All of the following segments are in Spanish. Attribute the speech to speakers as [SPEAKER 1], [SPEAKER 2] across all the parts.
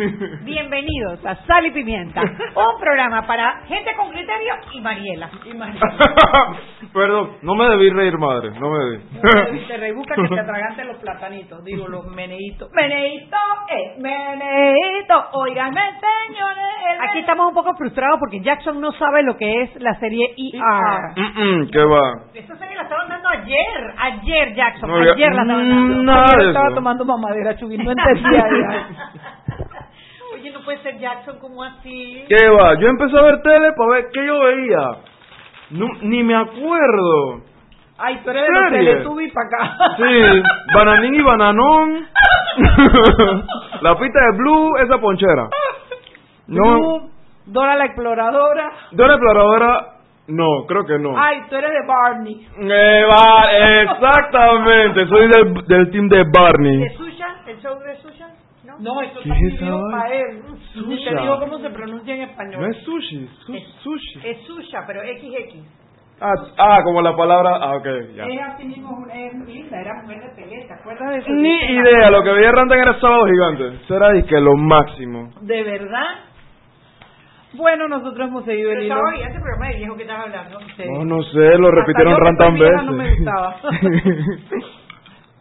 [SPEAKER 1] Bienvenidos a Sal y Pimienta, un programa para gente con criterio y Mariela. Y Mariela.
[SPEAKER 2] Perdón, no me debí reír, madre, no me debí.
[SPEAKER 1] Te rebusca que te atraganten los platanitos, digo los meneitos. Meneito, eh, meneito, oiganme señores. Aquí estamos un poco frustrados porque Jackson no sabe lo que es la serie ER.
[SPEAKER 2] Mm, mm, ¿Qué va?
[SPEAKER 1] Esa serie la estaban dando ayer, ayer Jackson,
[SPEAKER 2] No, ya-
[SPEAKER 1] ayer la estaban dando.
[SPEAKER 2] de
[SPEAKER 1] estaba tomando mamadera, Chubín, no entendía no puede ser Jackson como así.
[SPEAKER 2] ¿Qué va? Yo empecé a ver tele para ver qué yo veía. No, ni me acuerdo.
[SPEAKER 1] Ay, tú eres de los. Teletubbies para acá.
[SPEAKER 2] Sí, Bananín y Bananón. la pista de Blue, esa ponchera. No,
[SPEAKER 1] Blue, Dora la exploradora.
[SPEAKER 2] Dora Exploradora, no, creo que no.
[SPEAKER 1] Ay, tú eres de Barney.
[SPEAKER 2] Eh, va, exactamente, soy del, del team de Barney.
[SPEAKER 1] ¿De Susha? ¿El show de Susha? No, eso
[SPEAKER 2] ¿Qué
[SPEAKER 1] está
[SPEAKER 2] es esa
[SPEAKER 1] para él. Ni te digo cómo se pronuncia en español.
[SPEAKER 2] No es sushi, su-
[SPEAKER 1] Es-
[SPEAKER 2] sushi.
[SPEAKER 1] Es Susha, pero XX.
[SPEAKER 2] Ah, ah, como la palabra, ah, ok, ya.
[SPEAKER 1] Es así mismo, es linda, era mujer de pelea, ¿te acuerdas de eso?
[SPEAKER 2] Ni idea, lo que veía Rantan era sábado gigante. Era y que lo máximo.
[SPEAKER 1] ¿De verdad? Bueno, nosotros hemos seguido el hilo.
[SPEAKER 3] Estaba bien ese programa de viejo que estás hablando.
[SPEAKER 2] No, no sé, lo repitieron Rantan veces.
[SPEAKER 1] no me gustaba.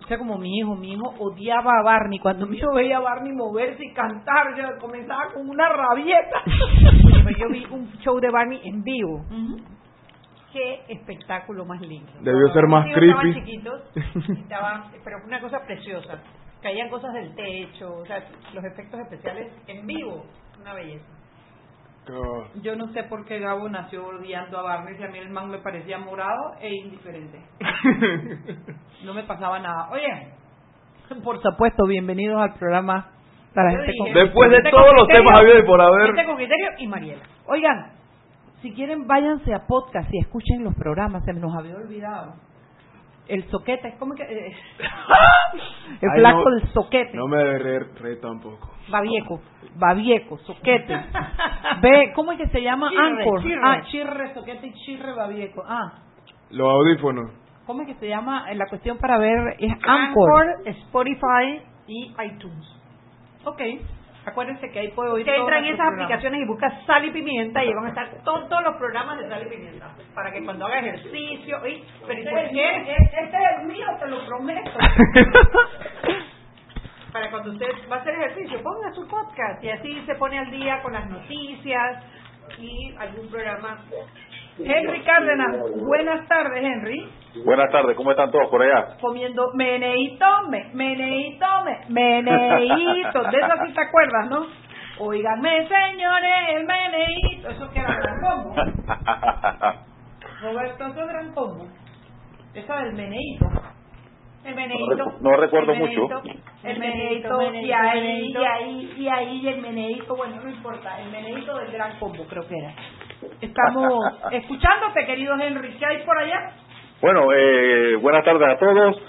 [SPEAKER 1] Sea, como mi hijo, mi hijo odiaba a Barney. Cuando mi hijo veía a Barney moverse y cantar, yo comenzaba con una rabieta. Yo vi un show de Barney en vivo. Qué espectáculo más lindo.
[SPEAKER 2] Debió ser más creepy.
[SPEAKER 3] Estaban chiquitos, estaban, pero fue una cosa preciosa. Caían cosas del techo, o sea, los efectos especiales en vivo, una belleza.
[SPEAKER 1] Yo no sé por qué Gabo nació odiando a Barney, si a mí el man me parecía morado e indiferente. No me pasaba nada. Oye, por supuesto, bienvenidos al programa para gente con
[SPEAKER 2] Después de todos los temas habidos y por haber.
[SPEAKER 1] Gente con criterio y Mariela. Oigan, si quieren váyanse a podcast y escuchen los programas, se nos había olvidado. El soquete, ¿cómo que? eh, el
[SPEAKER 2] Ay,
[SPEAKER 1] flaco
[SPEAKER 2] no.
[SPEAKER 1] del soquete.
[SPEAKER 2] No me debe reír, reír tampoco.
[SPEAKER 1] Babieco, Babieco, Soquete. Ve, ¿cómo es que se llama?
[SPEAKER 3] Chirre,
[SPEAKER 1] Anchor.
[SPEAKER 3] chirre.
[SPEAKER 1] Ah, Chirre, Soquete y Chirre Babieco. Ah,
[SPEAKER 2] Los audífonos.
[SPEAKER 1] ¿cómo es que se llama? Eh, La cuestión para ver es Anchor.
[SPEAKER 3] Anchor, Spotify y iTunes.
[SPEAKER 1] Ok. Acuérdense que ahí puede oír
[SPEAKER 3] Que
[SPEAKER 1] todos
[SPEAKER 3] entra en esas
[SPEAKER 1] programas.
[SPEAKER 3] aplicaciones y busca sal y pimienta y ahí van a estar todos, los programas de sal y pimienta. Para que cuando haga ejercicio, ¿y? ¿pero por qué?
[SPEAKER 1] Este es el mío, te lo prometo.
[SPEAKER 3] Para cuando usted va a hacer ejercicio, ponga su podcast y así se pone al día con las noticias y algún programa.
[SPEAKER 1] Henry Cárdenas, buenas tardes, Henry.
[SPEAKER 4] Buenas tardes, ¿cómo están todos por allá?
[SPEAKER 1] Comiendo meneíto, me, meneíto, me, meneíto. De eso sí te acuerdas, ¿no? Óiganme, señores, el meneíto. Eso que era gran combo. Roberto, eso es gran combo. Eso del meneíto.
[SPEAKER 3] El meneíto.
[SPEAKER 4] No recuerdo
[SPEAKER 3] el meneíto,
[SPEAKER 4] mucho.
[SPEAKER 1] El meneíto, y ahí, y ahí, y ahí el meneíto, bueno, no importa, el meneíto del gran combo creo que era. Estamos escuchándote, querido Henry, ¿qué hay por allá?
[SPEAKER 4] Bueno, eh, buenas tardes a todos.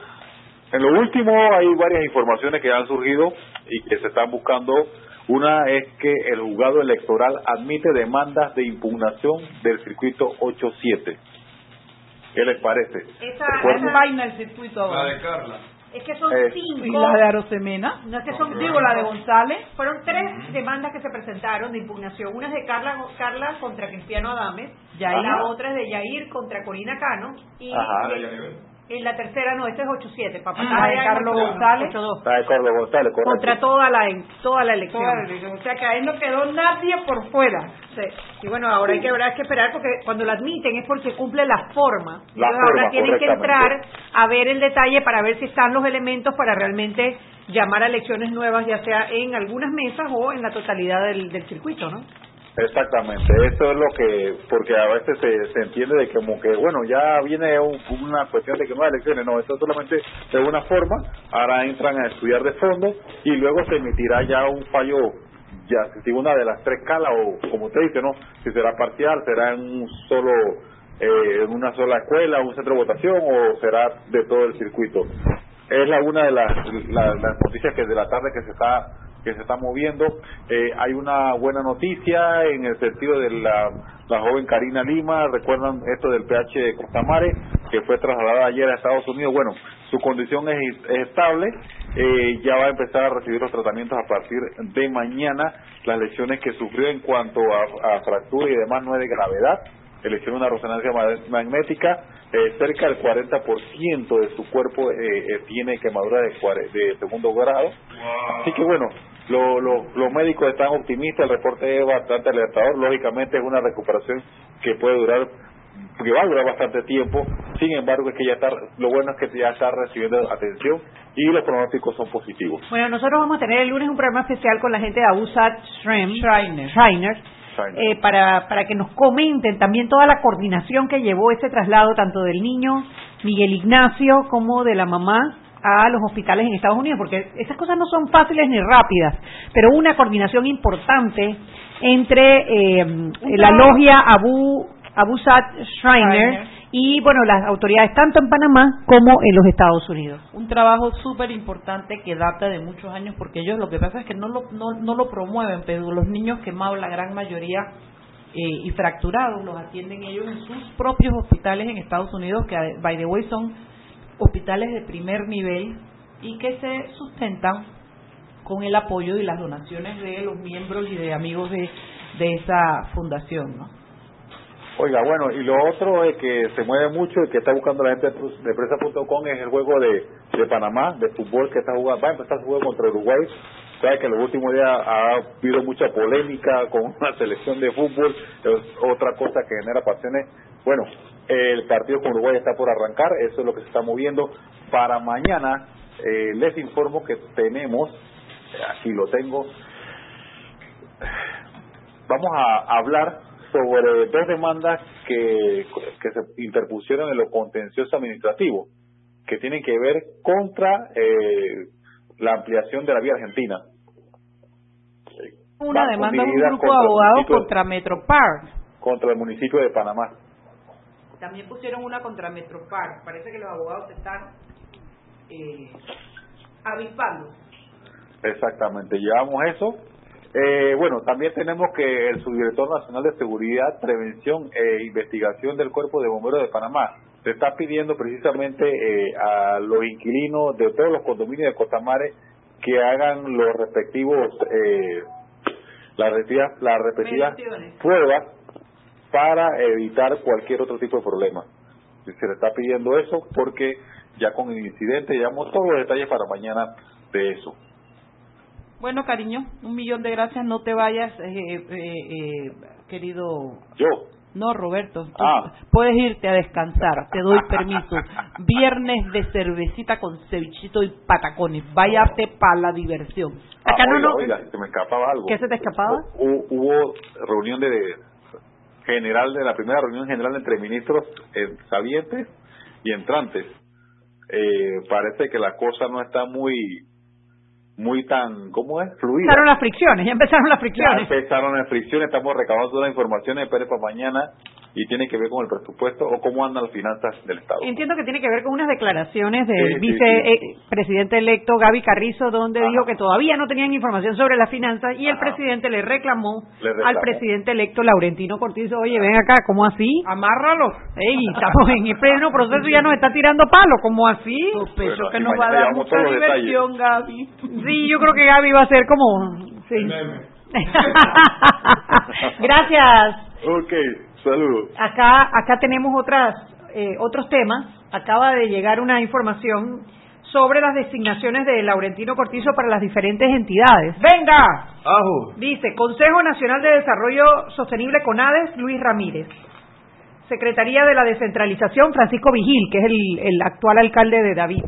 [SPEAKER 4] En lo último hay varias informaciones que han surgido y que se están buscando. Una es que el juzgado electoral admite demandas de impugnación del circuito 87. ¿Qué les parece?
[SPEAKER 3] Esa, esa-
[SPEAKER 1] vaina el circuito ahora.
[SPEAKER 2] Carla.
[SPEAKER 3] Es que son
[SPEAKER 4] Eh,
[SPEAKER 3] cinco.
[SPEAKER 1] Y la de Arosemena,
[SPEAKER 3] No es que son
[SPEAKER 1] digo la de González.
[SPEAKER 3] Fueron tres demandas que se presentaron de impugnación. Una es de Carla, Carla contra Cristiano Adames.
[SPEAKER 1] Yair.
[SPEAKER 3] La otra es de Yair contra Corina Cano. Y
[SPEAKER 4] Ajá.
[SPEAKER 3] y-
[SPEAKER 5] En la tercera no, ese es 8-7, papá.
[SPEAKER 1] Ah, de Carlos González.
[SPEAKER 5] 8-2.
[SPEAKER 4] Ah, de Carlos González, correcto.
[SPEAKER 5] Contra toda la, toda la elección.
[SPEAKER 1] O sea que ahí no quedó nadie por fuera.
[SPEAKER 5] Sí. Y bueno, ahora hay que, habrá que esperar porque cuando lo admiten es porque cumple la forma.
[SPEAKER 4] La
[SPEAKER 5] Entonces ahora tienen que entrar a ver el detalle para ver si están los elementos para realmente llamar a elecciones nuevas, ya sea en algunas mesas o en la totalidad del, del circuito, ¿no?
[SPEAKER 4] Exactamente, eso es lo que, porque a veces se, se entiende de que como que, bueno, ya viene un- una cuestión de que no hay elecciones, no, esto solamente de una forma, ahora entran a estudiar de fondo y luego se emitirá ya un fallo, ya si una de las tres calas o como usted dice, ¿no? Si será parcial, será en un solo, eh, en una sola escuela, un centro de votación o será de todo el circuito. Es la una de las, la- las noticias que de la tarde que se está que se está moviendo. Eh, hay una buena noticia en el sentido de la, la joven Karina Lima, recuerdan esto del PH de Costamare, que fue trasladada ayer a Estados Unidos. Bueno, su condición es, es estable, eh, ya va a empezar a recibir los tratamientos a partir de mañana. Las lesiones que sufrió en cuanto a, a fractura y demás no es de gravedad. Le hicieron una resonancia ma- magnética, eh, cerca del 40% de su cuerpo eh, eh, tiene quemadura de, de segundo grado. Así que bueno, lo- lo- los médicos están optimistas, el reporte es bastante alertador, lógicamente es una recuperación que puede durar, que va a durar bastante tiempo, sin embargo es que ya está, lo bueno es que ya está recibiendo atención y los pronósticos son positivos.
[SPEAKER 5] Bueno, nosotros vamos a tener el lunes un programa especial con la gente de Abusat Shrem,
[SPEAKER 1] Schreiner.
[SPEAKER 5] eh, para, para que nos comenten también toda la coordinación que llevó ese traslado, tanto del niño Miguel Ignacio como de la mamá a los hospitales en Estados Unidos, porque esas cosas no son fáciles ni rápidas, pero una coordinación importante entre eh, la logia Abu Schreiner
[SPEAKER 1] Schreiner.
[SPEAKER 5] y bueno las autoridades tanto en Panamá como en los Estados Unidos.
[SPEAKER 1] un trabajo súper importante que data de muchos años porque ellos lo que pasa es que no lo, no, no lo promueven, pero los niños quemados, la gran mayoría, eh, y fracturados, los atienden ellos en sus propios hospitales en Estados Unidos, que by the way son hospitales de primer nivel y que se sustentan con el apoyo y las donaciones de los miembros y de amigos de, de esa fundación, ¿no?
[SPEAKER 4] Oiga, bueno, y lo otro es que se mueve mucho y que está buscando la gente de presa.com es el juego de, de Panamá, de fútbol que está jugando, va a empezar su juego contra Uruguay. Sabe que en los últimos días ha habido mucha polémica con una selección de fútbol, es otra cosa que genera pasiones. Bueno, el partido con Uruguay está por arrancar, eso es lo que se está moviendo. Para mañana eh, les informo que tenemos, aquí lo tengo, vamos a hablar sobre dos demandas que, que se interpusieron en lo contencioso administrativo, que tienen que ver contra eh, la ampliación de la vía argentina.
[SPEAKER 1] Una demanda de un grupo de abogados contra Metro Park.
[SPEAKER 4] Contra el municipio de Panamá.
[SPEAKER 1] También pusieron una contra Metropar. Parece que los abogados están eh, avispando.
[SPEAKER 4] Exactamente, llevamos eso. Eh, bueno, también tenemos que el subdirector nacional de seguridad, prevención e investigación del Cuerpo de Bomberos de Panamá se está pidiendo precisamente eh, a los inquilinos de todos los condominios de Costamare que hagan los respectivos, eh, las respectivas, las respectivas pruebas para evitar cualquier otro tipo de problema. Se le está pidiendo eso porque ya con el incidente llevamos todos los detalles para mañana de eso.
[SPEAKER 1] Bueno, cariño, un millón de gracias. No te vayas, eh, eh, eh, querido.
[SPEAKER 4] Yo,
[SPEAKER 1] No, Roberto. tú
[SPEAKER 4] Ah.
[SPEAKER 1] Puedes irte a descansar. Te doy permiso. Viernes de cervecita con cevichito y patacones. Váyate para la diversión.
[SPEAKER 5] Acá
[SPEAKER 4] Ah,
[SPEAKER 5] no,
[SPEAKER 4] oiga,
[SPEAKER 5] no.
[SPEAKER 4] oiga, se me escapaba algo.
[SPEAKER 5] ¿Qué se te escapaba?
[SPEAKER 4] Hu- Hubo reunión de general de la primera reunión general entre ministros eh, salientes y entrantes. Eh, parece que la cosa no está muy muy tan, ¿cómo es? Fluida.
[SPEAKER 5] Empezaron las fricciones, ya empezaron las
[SPEAKER 4] Ya
[SPEAKER 5] fricciones.
[SPEAKER 4] empezaron las fricciones, estamos recabando toda la información de Pérez para mañana y tiene que ver con el presupuesto o cómo andan las finanzas del Estado.
[SPEAKER 5] Entiendo que tiene que ver con unas declaraciones del
[SPEAKER 4] Sí, sí,
[SPEAKER 5] vicepresidente electo Gaby Carrizo, donde
[SPEAKER 4] Ajá.
[SPEAKER 5] dijo que todavía no tenían información sobre las finanzas y el presidente le reclamó,
[SPEAKER 4] Le reclamó.
[SPEAKER 5] al presidente electo Laurentino Cortizo, oye, ven acá, ¿cómo así?
[SPEAKER 1] Amárralo.
[SPEAKER 5] Ey, estamos en el pleno proceso y ya nos está tirando palo, ¿cómo así?
[SPEAKER 1] Sospecho
[SPEAKER 4] Bueno,
[SPEAKER 1] que nos va a dar mucha diversión, Gaby.
[SPEAKER 5] Sí, yo creo que Gaby va a ser como... Sí. Gracias.
[SPEAKER 4] Ok, saludos.
[SPEAKER 5] Acá, acá tenemos otras, eh, otros temas
[SPEAKER 6] acaba de llegar una información sobre las designaciones de Laurentino Cortizo para las diferentes entidades.
[SPEAKER 1] ¡Venga!
[SPEAKER 2] Ajo.
[SPEAKER 6] Dice, Consejo Nacional de Desarrollo Sostenible CONADES, Luis Ramírez. Secretaría de la Descentralización, Francisco Vigil, que es el, el actual alcalde de David.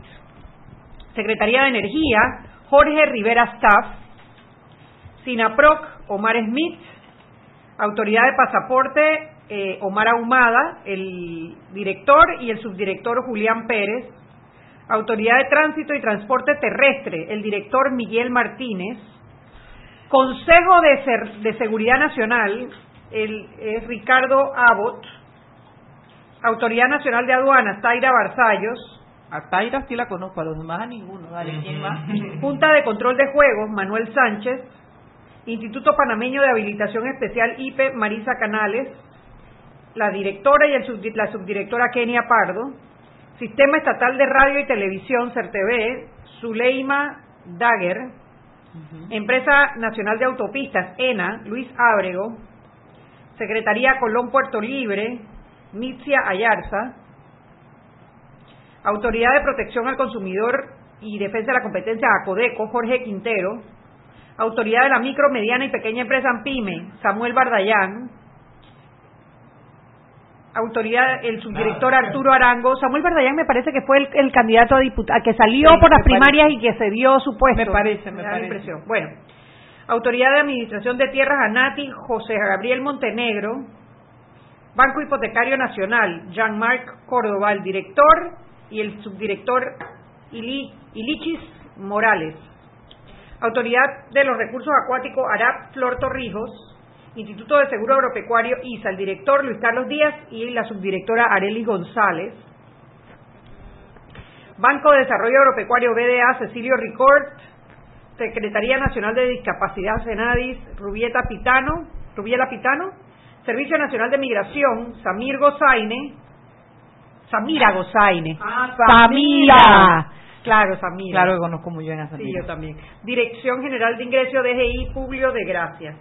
[SPEAKER 6] Secretaría de Energía, Jorge Rivera Staff. SINAPROC, Omar Smith. Autoridad de Pasaporte, eh, Omar Ahumada, el director y el subdirector Julián Pérez. Autoridad de Tránsito y Transporte Terrestre, el director Miguel Martínez. Consejo de, Ser- de Seguridad Nacional, el, es Ricardo Abbott. Autoridad Nacional de Aduanas, Taira Barzallos.
[SPEAKER 1] A Taira sí la conozco, a los demás a ninguno. Dale, ¿quién más?
[SPEAKER 6] Junta de Control de Juegos, Manuel Sánchez. Instituto Panameño de Habilitación Especial, IPE, Marisa Canales. La directora y el la subdirectora Kenia Pardo. Sistema Estatal de Radio y Televisión, CERTV, Zuleima Dagger. Empresa Nacional de Autopistas, ENA, Luis Ábrego. Secretaría Colón Puerto Libre, Mitzia Ayarza. Autoridad de Protección al Consumidor y Defensa de la Competencia, ACODECO, Jorge Quintero. Autoridad de la Micro, Mediana y Pequeña Empresa PYME, Samuel Bardayán. Autoridad, el subdirector Arturo Arango. Samuel Bardayán me parece que fue el, el candidato a diputado, que salió
[SPEAKER 1] Sí,
[SPEAKER 6] por las
[SPEAKER 1] me parece.
[SPEAKER 6] primarias y que se dio su puesto.
[SPEAKER 1] Me parece, me
[SPEAKER 6] da la
[SPEAKER 1] parece.
[SPEAKER 6] impresión. Bueno, Autoridad de Administración de Tierras ANATI, José Gabriel Montenegro. Banco Hipotecario Nacional, Jean-Marc Córdoba, el director, y el subdirector Ili- Ilichis Morales. Autoridad de los Recursos Acuáticos, Arap Flor Torrijos. Instituto de Seguro Agropecuario, ISA, el director Luis Carlos Díaz y la subdirectora Areli González. Banco de Desarrollo Agropecuario, BDA, Cecilio Ricord. Secretaría Nacional de Discapacidad, Senadis, Rubieta Pitano, Rubiela Pitano. Servicio Nacional de Migración, Samir Gozaine. Samira Gozaine.
[SPEAKER 1] Ah,
[SPEAKER 6] Samira. Claro, Samira.
[SPEAKER 1] Claro que conozco muy bien a
[SPEAKER 6] Sí,
[SPEAKER 1] Samira.
[SPEAKER 6] yo también. Dirección General de Ingreso, DGI, Publio de Gracia.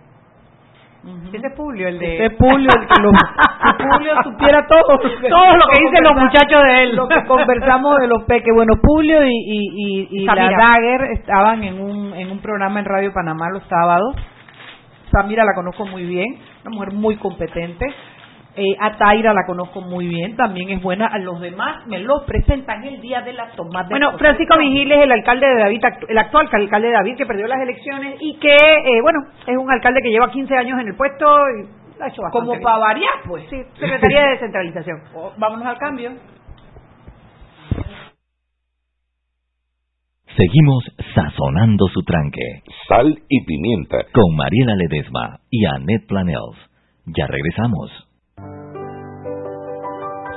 [SPEAKER 1] Ese es Publio, el de...
[SPEAKER 6] Ese
[SPEAKER 1] es Publio, el que lo... Si Publio supiera todo.
[SPEAKER 6] Todo lo que dicen los muchachos de él.
[SPEAKER 1] Lo que conversamos de los peques. Bueno, Publio y, y, y, y la. Dagger estaban en un, en un programa en Radio Panamá los sábados. Samira la conozco muy bien, una mujer muy competente. Eh, a Taira la conozco muy bien, también es buena. A los demás me lo presentan el día de la toma de
[SPEAKER 6] Bueno, Francisco. Vigil es el alcalde de David, el actual alcalde de David que perdió las elecciones y que, eh, bueno, es un alcalde que lleva 15 años en el puesto y ha hecho bastante
[SPEAKER 1] Como para variar, pues.
[SPEAKER 6] Sí, Secretaría de Descentralización.
[SPEAKER 1] Oh, Vámonos al cambio.
[SPEAKER 7] Seguimos sazonando su tranque
[SPEAKER 8] Sal y pimienta.
[SPEAKER 7] con Mariela Ledesma y Annette Planels. Ya regresamos.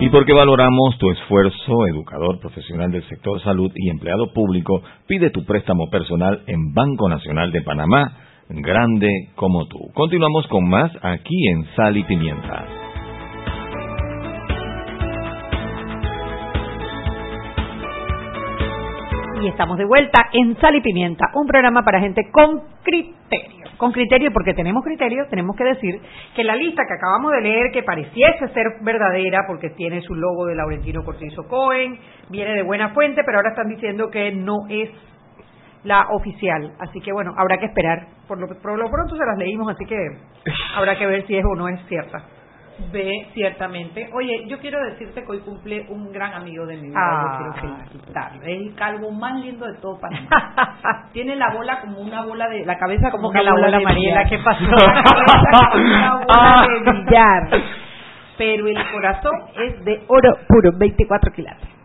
[SPEAKER 7] Y porque valoramos tu esfuerzo, educador profesional del sector salud y empleado público, pide tu préstamo personal en Banco Nacional de Panamá, grande como tú. Continuamos con más aquí en Sal y Pimienta.
[SPEAKER 5] Y estamos de vuelta en Sal y Pimienta, un programa para gente con criterio. Con criterio, porque tenemos criterio, tenemos que decir que la lista que acabamos de leer, que pareciese ser verdadera, porque tiene su logo de Laurentino Cortizo Cohen, viene de buena fuente, pero ahora están diciendo que no es la oficial. Así que bueno, habrá que esperar. Por lo, por lo pronto se las leímos, así que habrá que ver si es o no es cierta.
[SPEAKER 1] Ve, ciertamente. Oye, yo quiero decirte que hoy cumple un gran amigo de mi vida.
[SPEAKER 5] Ah.
[SPEAKER 1] Yo quiero felicitarlo. Es el calvo más lindo de todo Panamá. Tiene la bola como una bola de... La cabeza como,
[SPEAKER 5] Como que la bola
[SPEAKER 1] de
[SPEAKER 5] Mariela. ¿qué pasó?
[SPEAKER 1] La cabeza como una bola de billar. Pero el corazón es de oro puro, 24 quilates.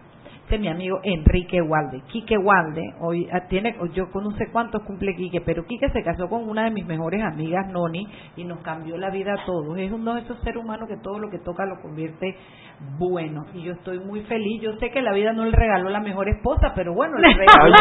[SPEAKER 1] Es mi amigo Enrique Walde. Quique Walde, hoy ah, tiene, yo no sé cuántos cumple Quique, pero Quique se casó con una de mis mejores amigas, Noni, y nos cambió la vida a todos. Es uno de esos seres humanos que todo lo que toca lo convierte bueno. Y yo estoy muy feliz. Yo sé que la vida no le regaló la mejor esposa, pero bueno, le regaló.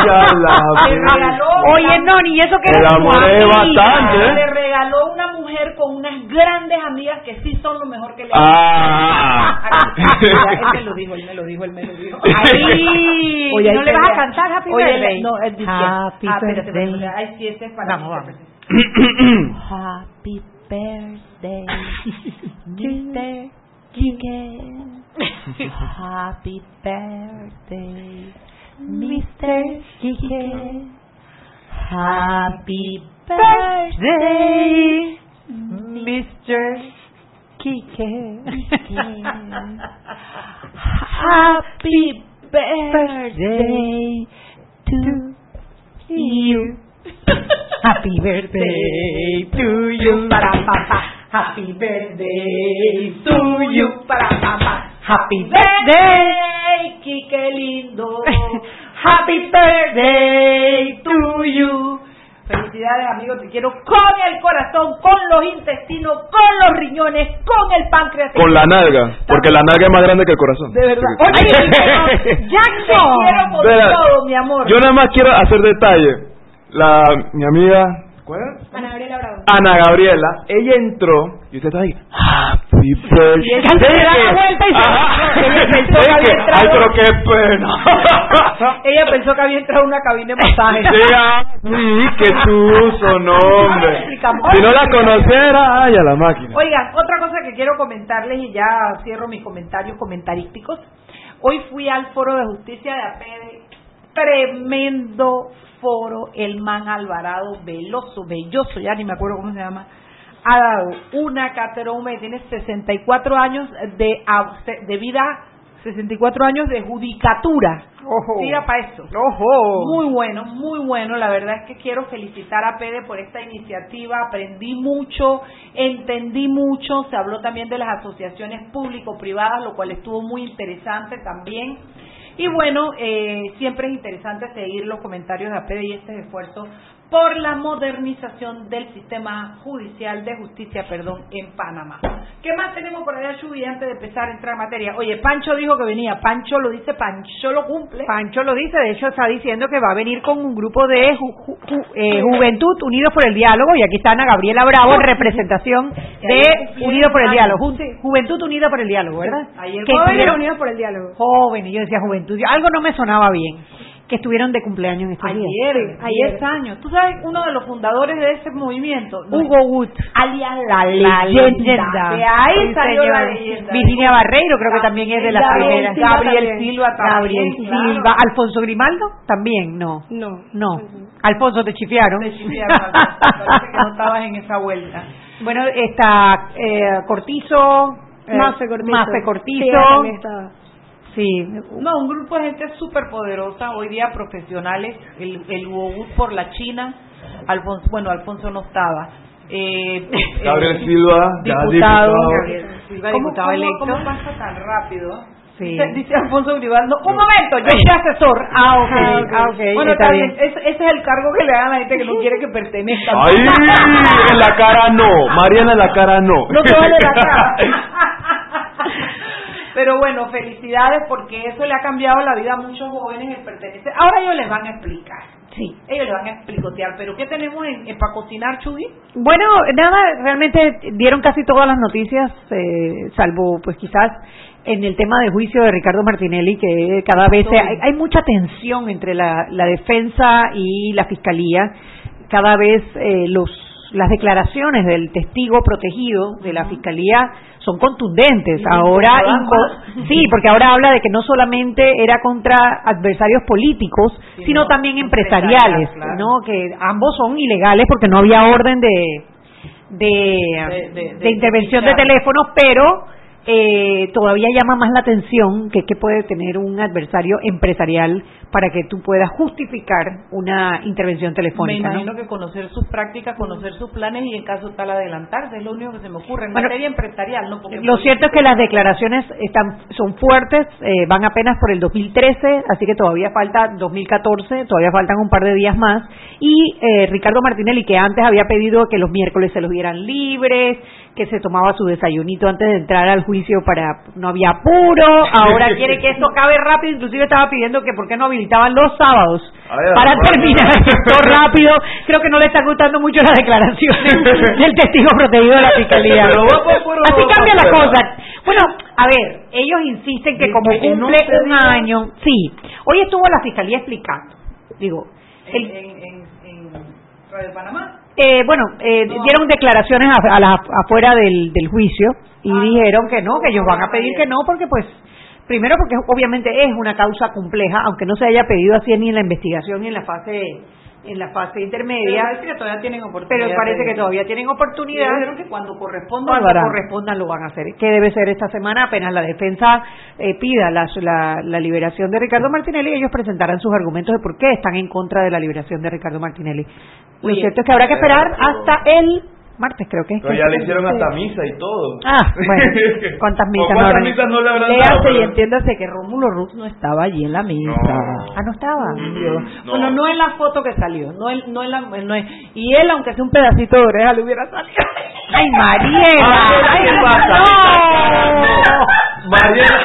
[SPEAKER 2] Ay,
[SPEAKER 1] le regaló
[SPEAKER 5] Oye, Noni, ¿y eso que
[SPEAKER 2] es bastante, ¿eh?
[SPEAKER 1] le regaló una mujer con unas grandes amigas que sí son lo mejor que le
[SPEAKER 2] Ah.
[SPEAKER 1] él me lo dijo, él me lo dijo, él me lo dijo.
[SPEAKER 5] Ay,
[SPEAKER 1] Oye,
[SPEAKER 5] ¿no le vas a cantar Happy
[SPEAKER 1] Oye,
[SPEAKER 5] Birthday?
[SPEAKER 1] No, él dice,
[SPEAKER 5] Happy
[SPEAKER 1] ah,
[SPEAKER 5] Birthday.
[SPEAKER 1] ay, sí, este es para
[SPEAKER 5] Vamos,
[SPEAKER 1] mí,
[SPEAKER 5] vamos.
[SPEAKER 1] Happy birthday, Mr. Quique. Happy birthday, Mr. Quique. Happy birthday, Mr. Quique. Happy birthday to you. Happy birthday to you. Happy birthday to you. Para papá. Happy birthday, Kike lindo. Happy birthday to you. Felicidades, amigo. Te quiero con el corazón, con los intestinos, con los riñones, con el páncreas.
[SPEAKER 2] Con la nalga, porque la nalga es más grande que el corazón.
[SPEAKER 1] De verdad.
[SPEAKER 2] Sí.
[SPEAKER 1] Oye, Jackson. Te quiero con todo, mi amor.
[SPEAKER 2] Yo nada más quiero hacer detalle. La, mi amiga, ¿cuál era?
[SPEAKER 1] Ana Gabriela Bravo.
[SPEAKER 2] Ana Gabriela, ella entró y usted está ahí, Happy birthday.
[SPEAKER 1] Y ella se da la vuelta y se- pensó que había entrado-
[SPEAKER 2] Ay, pero qué pena.
[SPEAKER 1] Ella pensó que había entrado una cabina de masaje.
[SPEAKER 2] Sí, ah, qué chuzo, no, hombre. Si no la conociera, ay, a la máquina.
[SPEAKER 1] Oigan, otra cosa que quiero comentarles y ya cierro mis comentarios comentarísticos. Hoy fui al Foro de Justicia de APD. Tremendo foro. El man Alvarado Veloso, Belloso, ya ni me acuerdo cómo se llama. Ha dado una hombre que tiene 64 años de, de vida 64 años de judicatura.
[SPEAKER 5] Ojo.
[SPEAKER 1] Tira para eso.
[SPEAKER 5] Ojo.
[SPEAKER 1] Muy bueno, muy bueno. La verdad es que quiero felicitar a Pede por esta iniciativa. Aprendí mucho, entendí mucho. Se habló también de las asociaciones público-privadas, lo cual estuvo muy interesante también. Y bueno, eh, siempre es interesante seguir los comentarios de APEDE y este esfuerzo por la modernización del sistema judicial de justicia, perdón, en Panamá. ¿Qué más tenemos por allá, Chubi, antes de empezar a entrar en materia? Oye, Pancho dijo que venía. Pancho lo dice, Pancho lo cumple.
[SPEAKER 5] Pancho lo dice, de hecho está diciendo que va a venir con un grupo de ju- ju- ju- eh, Juventud Unidos por el Diálogo, y aquí está Ana Gabriela Bravo en representación de Unidos por el Diálogo, Ju- Juventud Unida por el Diálogo, ¿verdad?
[SPEAKER 1] Ayer
[SPEAKER 5] Que
[SPEAKER 1] jóvenes unidos por el diálogo.
[SPEAKER 5] Jóvenes, yo decía juventud, algo no me sonaba bien, que estuvieron de cumpleaños en estos
[SPEAKER 1] Ayer,
[SPEAKER 5] días.
[SPEAKER 1] ayer años. ¿Tú sabes uno de los fundadores de ese movimiento?
[SPEAKER 5] Hugo Wood.
[SPEAKER 1] alias la
[SPEAKER 5] La
[SPEAKER 1] leyenda. De ahí
[SPEAKER 5] Sí,
[SPEAKER 1] salió la
[SPEAKER 5] señor.
[SPEAKER 1] leyenda.
[SPEAKER 5] Virginia Barreiro creo que también es de las
[SPEAKER 1] Gabriel
[SPEAKER 5] primeras.
[SPEAKER 1] Silva Gabriel también. Silva también,
[SPEAKER 5] Gabriel
[SPEAKER 1] claro.
[SPEAKER 5] Silva. Alfonso Grimaldo también, no.
[SPEAKER 9] No.
[SPEAKER 5] No. Alfonso, te chifiaron.
[SPEAKER 1] Te chifiaron. Parece que no estabas en esa vuelta.
[SPEAKER 5] bueno, está eh, Cortizo. eh,
[SPEAKER 9] Mafe Cortizo.
[SPEAKER 5] Mafe Cortizo.
[SPEAKER 9] Sí.
[SPEAKER 5] Sí.
[SPEAKER 1] No, un grupo de gente súper poderosa, hoy día profesionales, el, el Hugo por la China, Alfonso, bueno, Alfonso no estaba. Eh,
[SPEAKER 2] Gabriel
[SPEAKER 1] eh,
[SPEAKER 2] Silva,
[SPEAKER 1] diputado.
[SPEAKER 2] diputado.
[SPEAKER 5] Gabriel Silva,
[SPEAKER 1] ¿Cómo,
[SPEAKER 5] diputado
[SPEAKER 1] cómo-
[SPEAKER 5] electo.
[SPEAKER 1] cómo pasa tan rápido?
[SPEAKER 5] Sí.
[SPEAKER 1] Dice, dice Alfonso Gribaldo, un momento, yo soy asesor. Ah, ok.
[SPEAKER 5] Ah, ok,
[SPEAKER 1] Bueno,
[SPEAKER 5] está
[SPEAKER 1] está
[SPEAKER 5] bien.
[SPEAKER 1] bien. Ese, ese es el cargo que le dan a la gente que no quiere que pertenezca.
[SPEAKER 2] ¡Ay! En la cara no. Mariana en la cara no.
[SPEAKER 1] No te vale la cara. Pero bueno, felicidades porque eso le ha cambiado la vida a muchos jóvenes el pertenecer. Ahora ellos les van a explicar. Sí. Ellos les van a explicotear. Pero ¿qué tenemos en, en para cocinar, Chubi?
[SPEAKER 5] Bueno, nada, realmente dieron casi todas las noticias, eh, salvo pues quizás en el tema del juicio de Ricardo Martinelli, que cada vez hay, hay mucha tensión entre la, la defensa y la fiscalía. Cada vez eh, los las declaraciones del testigo protegido de la fiscalía son contundentes. Ahora, sí, porque ahora habla de que no solamente era contra adversarios políticos,
[SPEAKER 1] Sino
[SPEAKER 5] sino también
[SPEAKER 1] empresarial,
[SPEAKER 5] empresariales,
[SPEAKER 1] claro.
[SPEAKER 5] ¿no? Que ambos son ilegales porque no había orden de de,
[SPEAKER 1] de-
[SPEAKER 5] de
[SPEAKER 1] de
[SPEAKER 5] intervención de teléfonos, pero eh, todavía llama más la atención que, que puede tener un adversario empresarial para que tú puedas justificar una intervención
[SPEAKER 1] Me
[SPEAKER 5] telefónica. ¿no?
[SPEAKER 1] imagino que conocer sus prácticas, conocer sus planes y en caso tal adelantarse es lo único que se me ocurre. En
[SPEAKER 5] Bueno,
[SPEAKER 1] materia empresarial, ¿no? Porque
[SPEAKER 5] Lo cierto es que las declaraciones están son fuertes, eh, van apenas por el 2013, así que todavía falta 2014, todavía faltan un par de días más. Y eh, Ricardo Martinelli, que antes había pedido que los miércoles se los dieran libres, que se tomaba su desayunito antes de entrar al juicio para no había apuro, ahora quiere que esto acabe rápido, inclusive estaba pidiendo que por qué no habilitaban los sábados
[SPEAKER 2] Ay,
[SPEAKER 5] para terminar esto rápido. Creo que no le está gustando mucho las declaraciones del testigo protegido de la fiscalía. Así cambia la cosa. Bueno, a ver, ellos insisten que como cumple un año, sí. Hoy estuvo la fiscalía explicando, digo,
[SPEAKER 1] en,
[SPEAKER 5] el-
[SPEAKER 1] en, en, en Radio Panamá.
[SPEAKER 5] Eh, bueno, eh,
[SPEAKER 1] No.
[SPEAKER 5] dieron declaraciones a, a la- afuera del, del juicio y
[SPEAKER 1] Ah.
[SPEAKER 5] dijeron que no, que ellos van a pedir que no, porque pues, primero porque obviamente es una causa compleja, aunque no se haya pedido así ni en la investigación ni en la fase en la fase
[SPEAKER 1] Pero
[SPEAKER 5] intermedia,
[SPEAKER 1] parece que todavía tienen oportunidad.
[SPEAKER 5] pero parece que todavía tienen oportunidad.
[SPEAKER 1] que cuando corresponda
[SPEAKER 5] Cuando
[SPEAKER 1] lo
[SPEAKER 5] correspondan lo van a hacer. ¿Qué debe ser esta semana? Apenas la defensa eh, pida la, la- la liberación de Ricardo Martinelli, ellos presentarán sus argumentos de por qué están en contra de la liberación de Ricardo Martinelli. Lo cierto es que habrá que esperar hasta el martes, creo que es.
[SPEAKER 2] Pero ya le hicieron hasta misa y todo.
[SPEAKER 5] Ah, bueno, ¿cuántas misas
[SPEAKER 2] ¿O
[SPEAKER 5] no
[SPEAKER 2] misas no le habrán dado?
[SPEAKER 1] Léase y
[SPEAKER 2] Pero-
[SPEAKER 1] entiéndase que Rómulo Ruz no estaba allí en la misa.
[SPEAKER 2] No.
[SPEAKER 5] Ah, no estaba.
[SPEAKER 2] No.
[SPEAKER 1] Bueno, no en la foto que salió, no en, no en la, no en- y él aunque sea un pedacito de oreja le hubiera salido.
[SPEAKER 5] ¡Ay, Mariela!
[SPEAKER 2] Ah,
[SPEAKER 5] ¡Ay,
[SPEAKER 2] ¿qué pasa?
[SPEAKER 5] no!
[SPEAKER 2] Mariela.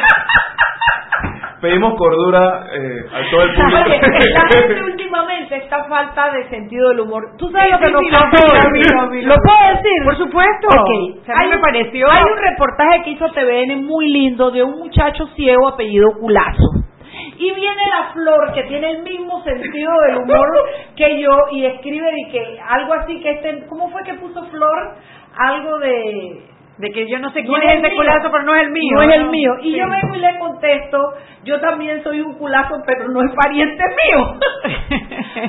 [SPEAKER 2] Pedimos cordura eh, a todo el público.
[SPEAKER 1] Oye, esta gente últimamente esta falta de sentido del humor. ¿Tú sabes lo que
[SPEAKER 5] Sí,
[SPEAKER 1] nos pasó?
[SPEAKER 5] lo vi, lo vi, lo
[SPEAKER 1] ¿Lo
[SPEAKER 5] vi.
[SPEAKER 1] puedo decir?
[SPEAKER 5] Por supuesto.
[SPEAKER 1] Ok,
[SPEAKER 5] O sea, a mí
[SPEAKER 1] hay
[SPEAKER 5] me pareció-
[SPEAKER 1] Hay un reportaje que hizo TVN muy lindo de un muchacho ciego apellido Culazo. Y viene la flor que tiene el mismo sentido del humor que yo y escribe de que algo así que este, ¿cómo fue que puso flor? Algo de
[SPEAKER 5] De que yo no sé quién
[SPEAKER 1] es
[SPEAKER 5] ese culazo, pero no es el mío.
[SPEAKER 1] No es el mío. Y
[SPEAKER 5] Sí.
[SPEAKER 1] yo vengo y le contesto, yo también soy un culazo, pero no es pariente mío.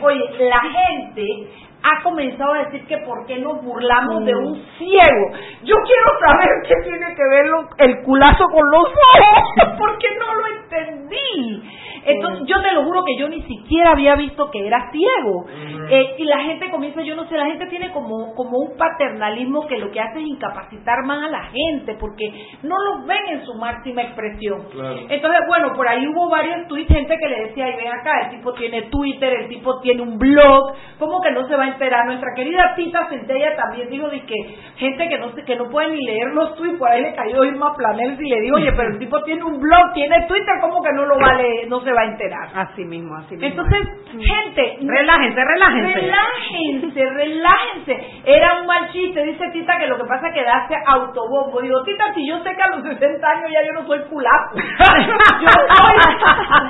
[SPEAKER 1] Oye, la gente ha comenzado a decir que por qué nos burlamos de un ciego. Yo quiero saber qué tiene que ver el culazo con los ojos, porque no lo entendí. Entonces, yo te lo juro que yo ni siquiera había visto que era ciego. Eh, y la gente comienza, yo no sé, la gente tiene como, como un paternalismo que lo que hace es incapacitar más a la gente, porque no los ven en su máxima expresión. Entonces, bueno, por ahí hubo varios tweets, gente que le decía, y ven acá, el tipo tiene Twitter, el tipo tiene un blog, ¿cómo que no se va a enterar? Nuestra querida Tita Centella también dijo de que gente que no que no puede ni leer los tweets, por ahí le cayó Irma Planel y le dijo, oye, pero el tipo tiene un blog, tiene Twitter, ¿cómo que no lo vale, no se va a enterar?
[SPEAKER 5] Así mismo, así mismo.
[SPEAKER 1] Entonces, gente,
[SPEAKER 5] relájense, relájense.
[SPEAKER 1] Relájense, relájense. Era un mal chiste, dice Tita que lo que pasa es que hace autobombo. Digo, Tita, si yo sé que a los 60 años ya yo no soy culazo. yo soy,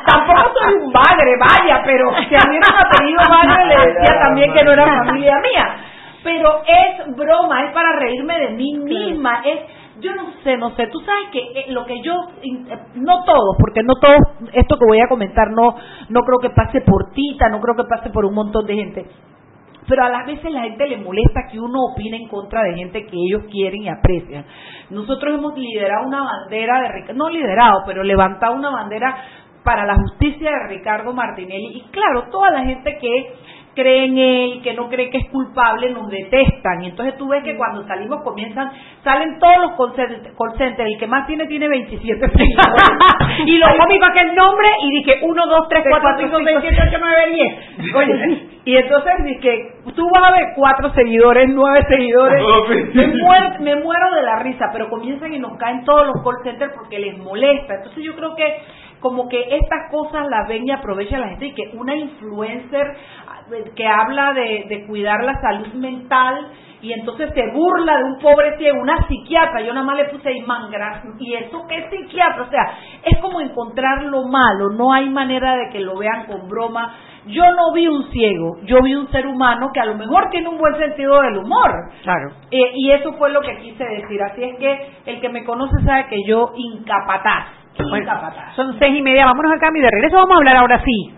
[SPEAKER 1] tampoco soy un padre, vaya, pero si a mí me ha apellido padre, le decía también que no era familia mía. Pero es broma, es para reírme de mí misma, es yo no sé, no sé, tú sabes que eh, lo que yo, eh, no todos, porque no todos, esto que voy a comentar no, no creo que pase por Tita, no creo que pase por un montón de gente, pero a las veces la gente le molesta que uno opine en contra de gente que ellos quieren y aprecian. Nosotros hemos liderado una bandera de, no liderado, pero levantado una bandera para la justicia de Ricardo Martinelli y claro, toda la gente que cree en él, que no cree que es culpable, nos detestan. Y entonces tú ves que cuando salimos comienzan, salen todos los call centers, el que más tiene tiene 27
[SPEAKER 5] y lo cómico es que el nombre y dije 1, 2, 3, 4, 5, 6, 7, 8, 9, 10.
[SPEAKER 1] Oye, y entonces dije, tú vas a ver cuatro seguidores, nueve seguidores, me, muero, me muero de la risa, pero comienzan y nos caen todos los call centers porque les molesta. Entonces yo creo que como que estas cosas las ven y aprovecha la gente y que una influencer que habla de, cuidar la salud mental y entonces se burla de un pobre ciego, una psiquiatra, yo nada más le puse Imán, y eso que es psiquiatra, o sea, es como encontrar lo malo, no hay manera de que lo vean con broma. Yo no vi un ciego, yo vi un ser humano que a lo mejor tiene un buen sentido del humor.
[SPEAKER 5] Claro.
[SPEAKER 1] Eh, y eso fue lo que quise decir. Así es que el que me conoce sabe que yo incapataz. incapataz.
[SPEAKER 5] Son seis y media, vámonos al cambio y de regreso vamos a hablar ahora sí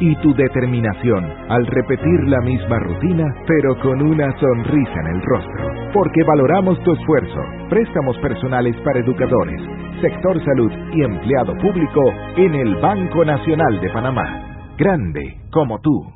[SPEAKER 10] y tu determinación al repetir la misma rutina, pero con una sonrisa en el rostro. Porque valoramos tu esfuerzo. Préstamos personales para educadores, sector salud y empleado público en el Banco Nacional de Panamá. Grande como tú.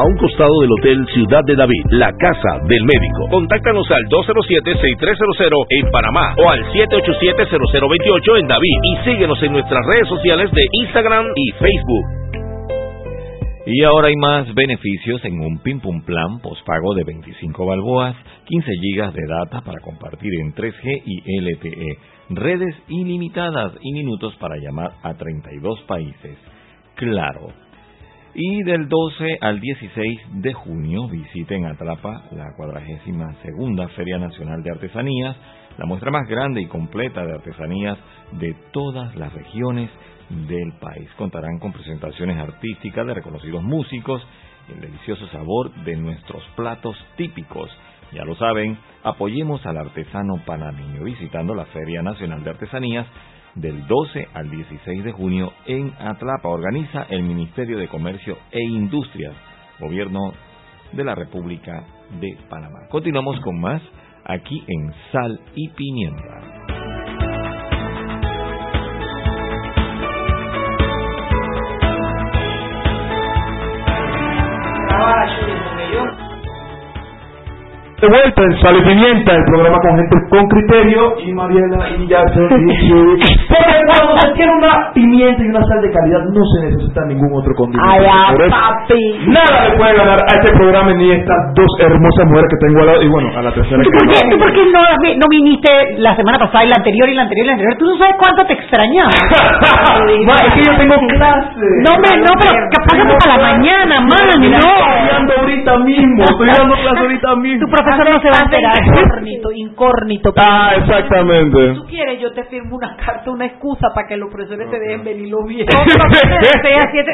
[SPEAKER 11] a un costado del Hotel Ciudad de David, la casa del médico. Contáctanos al 207-6300 en Panamá o al 787-0028 en David y síguenos en nuestras redes sociales de Instagram y Facebook.
[SPEAKER 7] Y ahora hay más beneficios en un Pim Pum Plan pospago de 25 balboas, 15 gigas de data para compartir en 3G y LTE, redes ilimitadas y minutos para llamar a 32 países. Claro y del 12 al 16 de junio visiten Atrapa la 42 segunda Feria Nacional de Artesanías, la muestra más grande y completa de artesanías de todas las regiones del país. Contarán con presentaciones artísticas de reconocidos músicos, el delicioso sabor de nuestros platos típicos. Ya lo saben, apoyemos al artesano panameño visitando la Feria Nacional de Artesanías del 12 al 16 de junio en Atlapa. Organiza el Ministerio de Comercio e Industrias, Gobierno de la República de Panamá. Continuamos con más aquí en Sal y Pimienta.
[SPEAKER 2] De vuelta en Sal y Pimienta, el programa con gente con criterio y Mariela y Jackson Porque cuando se tiene una pimienta y una sal de calidad no se necesita ningún otro condimento.
[SPEAKER 9] Ay, ah, papi.
[SPEAKER 2] Nada le puede ganar a este programa ni a estas dos hermosas mujeres que tengo al lado y bueno, a la tercera.
[SPEAKER 5] ¿Por qué, ¿tú por qué no, no viniste la semana pasada y la anterior y la anterior y la anterior? Tú no sabes cuánto te extrañaba.
[SPEAKER 2] es que yo tengo clase.
[SPEAKER 5] No, me, no, pero capaz para la mañana, man, no.
[SPEAKER 2] Estoy dando ahorita mismo, estoy dando clase ahorita mismo.
[SPEAKER 5] Tu profesor no se va a enterar.
[SPEAKER 1] Incórnito, incórnito.
[SPEAKER 2] Ah, exactamente.
[SPEAKER 1] Si tú quieres, yo te firmo una carta, una excusa para que los profesores te dejen venir los viernes.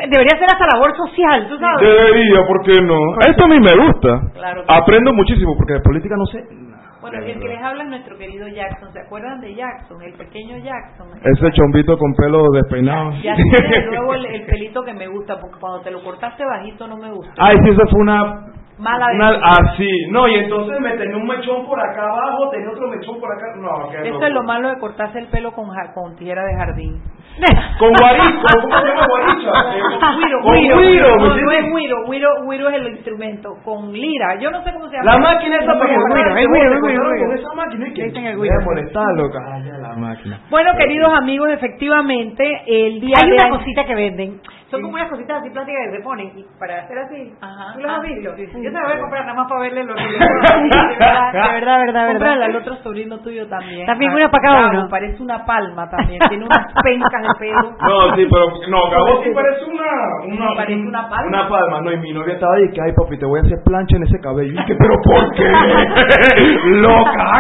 [SPEAKER 5] Debería ser hasta labor social, ¿tú sabes?
[SPEAKER 2] Debería, ¿por qué no? Esto a mí me gusta. Aprendo muchísimo porque de política no sé
[SPEAKER 1] bueno, el que les habla es nuestro querido Jackson. ¿Se acuerdan de Jackson? El pequeño Jackson.
[SPEAKER 2] Ese chombito con pelo despeinado.
[SPEAKER 1] Ya tiene de nuevo el, el, pelito que me gusta, porque cuando te lo cortaste bajito no me gusta.
[SPEAKER 2] Ay, sí, eso fue una
[SPEAKER 1] Mala
[SPEAKER 2] Así, ah, no, y entonces me tenía un mechón por acá abajo, tenía otro mechón por acá. No,
[SPEAKER 1] Eso es lo malo de cortarse el pelo con, con tijera de jardín.
[SPEAKER 2] Con guaricho, ¿cómo se llama guaricha?
[SPEAKER 1] con guiro, guiro.
[SPEAKER 2] guiro,
[SPEAKER 1] no, no es guiro, guiro, guiro es el instrumento. Con lira, yo no sé cómo se llama.
[SPEAKER 2] La máquina esa para
[SPEAKER 5] guiro, es guiro, es guiro,
[SPEAKER 2] Con esa máquina, ¿qué dicen el
[SPEAKER 5] guiro?
[SPEAKER 2] molestar, loca. la máquina.
[SPEAKER 1] Bueno, queridos amigos, efectivamente, el día
[SPEAKER 5] Hay una cosita que venden son como unas cositas así plásticas que se ponen y para hacer así.
[SPEAKER 1] Ajá.
[SPEAKER 5] ¿Tú las has
[SPEAKER 1] Ah,
[SPEAKER 5] visto?
[SPEAKER 1] sí, sí, sí.
[SPEAKER 5] Yo te voy a comprar nada más para verle los
[SPEAKER 1] de verdad, de verdad, verdad,
[SPEAKER 5] Cómprala
[SPEAKER 1] al otro sobrino tuyo también.
[SPEAKER 5] También una para cada uno.
[SPEAKER 1] Parece una palma también. Tiene unas pencas de pelo.
[SPEAKER 2] No, sí, pero no, Gabo sí parece una, una,
[SPEAKER 1] Parece una palma.
[SPEAKER 2] Una palma, no, y mi novia estaba ahí que, ay papi, te voy a hacer plancha en ese cabello. Y dije, pero ¿por qué? Loca,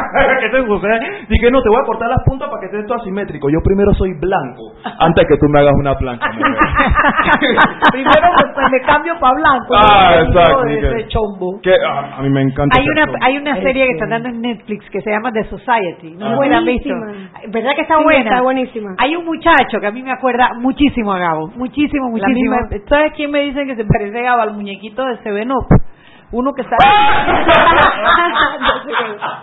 [SPEAKER 2] ¿qué te sucede? Dije, no, te voy a cortar las puntas para que esté todo asimétrico. Yo primero soy blanco, antes que tú me hagas una plancha.
[SPEAKER 1] Primero me, me cambio para blanco.
[SPEAKER 2] Ah,
[SPEAKER 1] ¿no?
[SPEAKER 2] exacto,
[SPEAKER 1] De ese chombo.
[SPEAKER 2] Que, ah, a mí me encanta.
[SPEAKER 5] Hay una hay una serie que están dando en Netflix que se llama The Society. No
[SPEAKER 2] Ah.
[SPEAKER 5] han visto. ¿Verdad que está
[SPEAKER 12] Sí,
[SPEAKER 5] buena?
[SPEAKER 12] está buenísima.
[SPEAKER 5] Hay un muchacho que a mí me acuerda muchísimo a Gabo. Muchísimo, muchísimo.
[SPEAKER 1] misma- ¿Sabes quién me dicen que se parece a Gabo? Al muñequito de Seven Up. Uno que sale.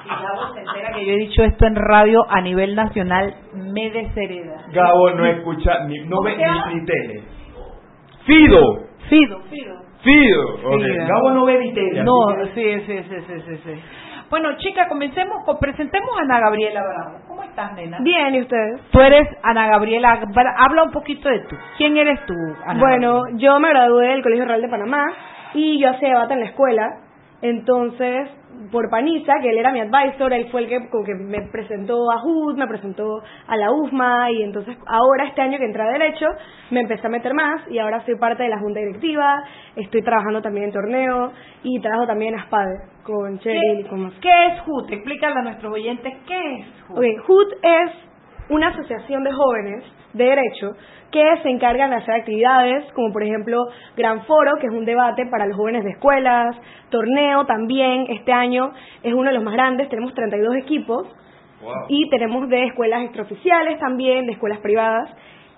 [SPEAKER 1] Y Gabo se entera que yo he dicho esto en radio a nivel nacional. Me deshereda.
[SPEAKER 2] Gabo no escucha, ni, no
[SPEAKER 1] ¿Cómo
[SPEAKER 2] ve ni, ni tele. Fido.
[SPEAKER 1] Fido, Fido.
[SPEAKER 2] Fido. Gabo no ve.
[SPEAKER 1] No, sí, sí, sí, sí, sí, sí. Bueno, chicas, comencemos, con- presentemos a Ana Gabriela Bravo. ¿Cómo estás, nena?
[SPEAKER 12] Bien, ¿y ustedes?
[SPEAKER 1] Tú eres Ana Gabriela, habla un poquito de tú. ¿Quién eres tú, Ana
[SPEAKER 12] Bueno,
[SPEAKER 1] Gabriela?
[SPEAKER 12] yo me gradué del Colegio Real de Panamá y yo hacía debate en la escuela. Entonces, por Paniza, que él era mi advisor, él fue el que, como que me presentó a HUD, me presentó a la UFMA y entonces ahora este año que entré a Derecho me empecé a meter más y ahora soy parte de la Junta Directiva, estoy trabajando también en torneo y trabajo también en ASPADE con Cheryl y con más.
[SPEAKER 1] ¿Qué es HUD? Explícale a nuestros oyentes qué es HUD.
[SPEAKER 12] Ok, HUD es una asociación de jóvenes de derecho que se encargan de hacer actividades como por ejemplo Gran Foro, que es un debate para los jóvenes de escuelas, torneo también, este año es uno de los más grandes, tenemos 32 equipos y tenemos de escuelas extraoficiales también, de escuelas privadas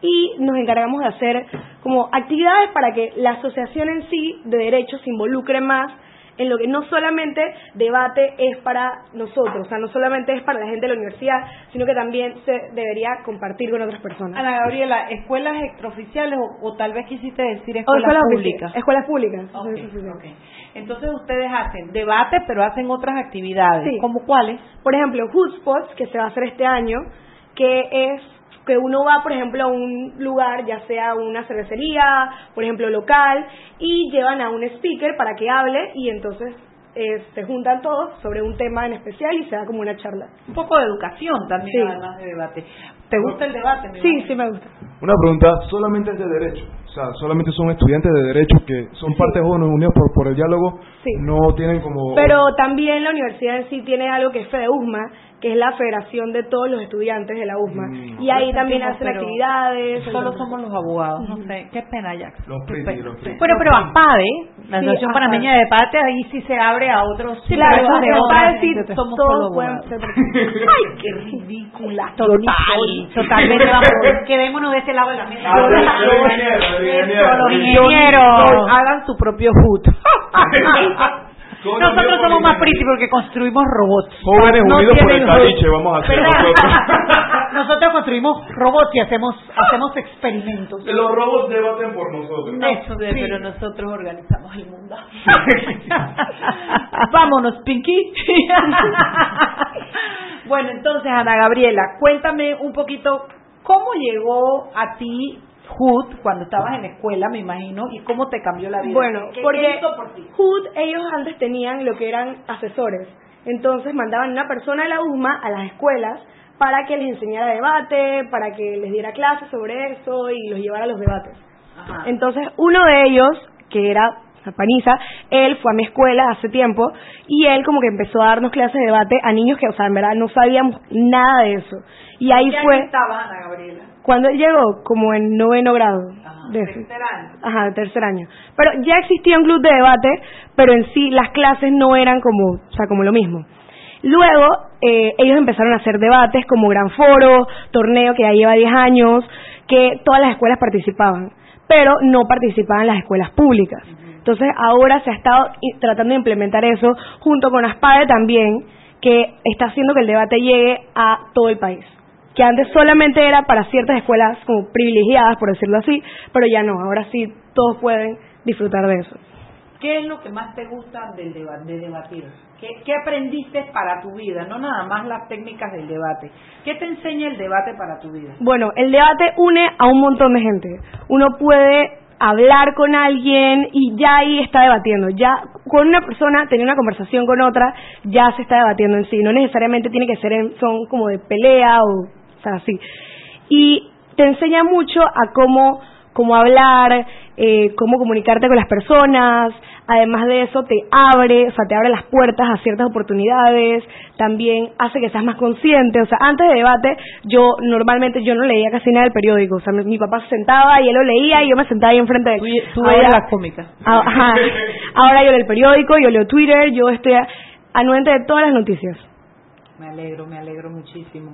[SPEAKER 12] y nos encargamos de hacer como actividades para que la asociación en sí de derecho se involucre más en lo que no solamente debate es para nosotros, o sea, no solamente es para la gente de la universidad, sino que también se debería compartir con otras personas.
[SPEAKER 1] Ana Gabriela, ¿escuelas extraoficiales o, o tal vez quisiste decir escuelas,
[SPEAKER 12] escuelas
[SPEAKER 1] públicas?
[SPEAKER 12] Escuelas públicas.
[SPEAKER 1] Ok,
[SPEAKER 12] Sí, sí, sí.
[SPEAKER 1] ok. Entonces ustedes hacen debate, pero hacen otras actividades.
[SPEAKER 12] Sí.
[SPEAKER 1] ¿Como cuáles?
[SPEAKER 12] Por ejemplo, Hotspots, que se va a hacer este año, que es que uno va, por ejemplo, a un lugar, ya sea una cervecería, por ejemplo, local, y llevan a un speaker para que hable y entonces eh, se juntan todos sobre un tema en especial y se da como una charla.
[SPEAKER 1] Un poco de educación también,
[SPEAKER 12] Sí.
[SPEAKER 1] además de debate. ¿Te gusta el debate?
[SPEAKER 12] Sí, sí me gusta.
[SPEAKER 2] Una pregunta, solamente es de derecho. O sea, solamente son estudiantes de derecho que son parte de Jóvenes Unidos por, por el diálogo.
[SPEAKER 12] Sí.
[SPEAKER 2] No tienen como...
[SPEAKER 12] Pero también la universidad en sí tiene algo que es FEDEUSMA, que es la federación de todos los estudiantes de la USMA.
[SPEAKER 2] Mm.
[SPEAKER 12] y ahí también hacen actividades.
[SPEAKER 1] Solo somos los abogados, no sé. Qué pena, Jackson.
[SPEAKER 2] Los
[SPEAKER 1] pena.
[SPEAKER 2] los.
[SPEAKER 5] Bueno, pero ASPADE, la
[SPEAKER 12] Sí,
[SPEAKER 5] Asociación
[SPEAKER 12] ASPADE.
[SPEAKER 5] Panameña de Debate, ahí sí se abre a otros
[SPEAKER 12] Sí, claro, de decir,
[SPEAKER 1] entonces somos
[SPEAKER 12] todos pueden ser
[SPEAKER 1] Ay, qué ridícula.
[SPEAKER 5] Total, totalmente vamos, quedémonos de ese lado de la mesa.
[SPEAKER 2] Ah,
[SPEAKER 5] los
[SPEAKER 2] Sí.
[SPEAKER 5] ingenieros.
[SPEAKER 1] Hagan su propio HUD.
[SPEAKER 5] Nosotros somos más pretty porque construimos robots.
[SPEAKER 2] Jóvenes
[SPEAKER 1] No
[SPEAKER 2] Unidos por el caliche, vamos a hacer
[SPEAKER 5] ¿Verdad?
[SPEAKER 2] nosotros.
[SPEAKER 5] Nosotros construimos robots y hacemos hacemos experimentos.
[SPEAKER 2] Los robots debaten por nosotros.
[SPEAKER 1] Eso, sí, pero nosotros organizamos el mundo. Vámonos, Pinky. bueno, entonces, Ana Gabriela, cuéntame un poquito cómo llegó a ti HUD cuando estabas en la escuela, me imagino, y cómo te cambió la vida.
[SPEAKER 12] Bueno,
[SPEAKER 1] ¿Qué- qué
[SPEAKER 12] porque
[SPEAKER 1] hizo por ti?
[SPEAKER 12] HUD ellos antes tenían lo que eran asesores. Entonces mandaban una persona de la UMA a las escuelas para que les enseñara debate, para que les diera clases sobre eso y los llevara a los debates.
[SPEAKER 1] Ajá.
[SPEAKER 12] Entonces uno de ellos, que era Paniza, él fue a mi escuela hace tiempo y él como que empezó a darnos clases de debate a niños que, o sea, en verdad no sabíamos nada de eso. Y ahí
[SPEAKER 1] ¿Qué
[SPEAKER 12] fue
[SPEAKER 1] año estabas, Ana Gabriela?
[SPEAKER 12] Cuando él llegó, como en noveno grado.
[SPEAKER 1] Ajá,
[SPEAKER 12] de
[SPEAKER 1] tercer año.
[SPEAKER 12] Ajá, tercer año. Pero ya existía un club de debate, pero en sí las clases no eran como, o sea, como lo mismo. Luego, eh, ellos empezaron a hacer debates como Gran Foro, torneo que ya lleva 10 años, que todas las escuelas participaban, pero no participaban las escuelas públicas. Entonces, ahora se ha estado tratando de implementar eso junto con ASPADE también, que está haciendo que el debate llegue a todo el país que antes solamente era para ciertas escuelas como privilegiadas, por decirlo así, pero ya no, ahora sí todos pueden disfrutar de eso.
[SPEAKER 1] ¿Qué es lo que más te gusta del deba- de debatir? ¿Qué, ¿Qué aprendiste para tu vida? No nada más las técnicas del debate. ¿Qué te enseña el debate para tu vida?
[SPEAKER 12] Bueno, el debate une a un montón de gente. Uno puede hablar con alguien y ya ahí está debatiendo. Ya con una persona, tener una conversación con otra, ya se está debatiendo en sí. No necesariamente tiene que ser en son como de pelea o, así. Y te enseña mucho a cómo, cómo hablar, eh, cómo comunicarte con las personas. Además de eso, te abre, o sea, te abre las puertas a ciertas oportunidades. También hace que seas más consciente. O sea, antes de debate, yo normalmente yo no leía casi nada del periódico. O sea, mi, mi papá se sentaba y él lo leía y yo me sentaba ahí enfrente de él.
[SPEAKER 1] Tú
[SPEAKER 12] Ahora-
[SPEAKER 1] eres la cómica.
[SPEAKER 12] Ah, Ajá. Ahora yo leo el periódico, yo leo Twitter, yo estoy a- anuente de todas las noticias.
[SPEAKER 1] Me alegro, me alegro muchísimo.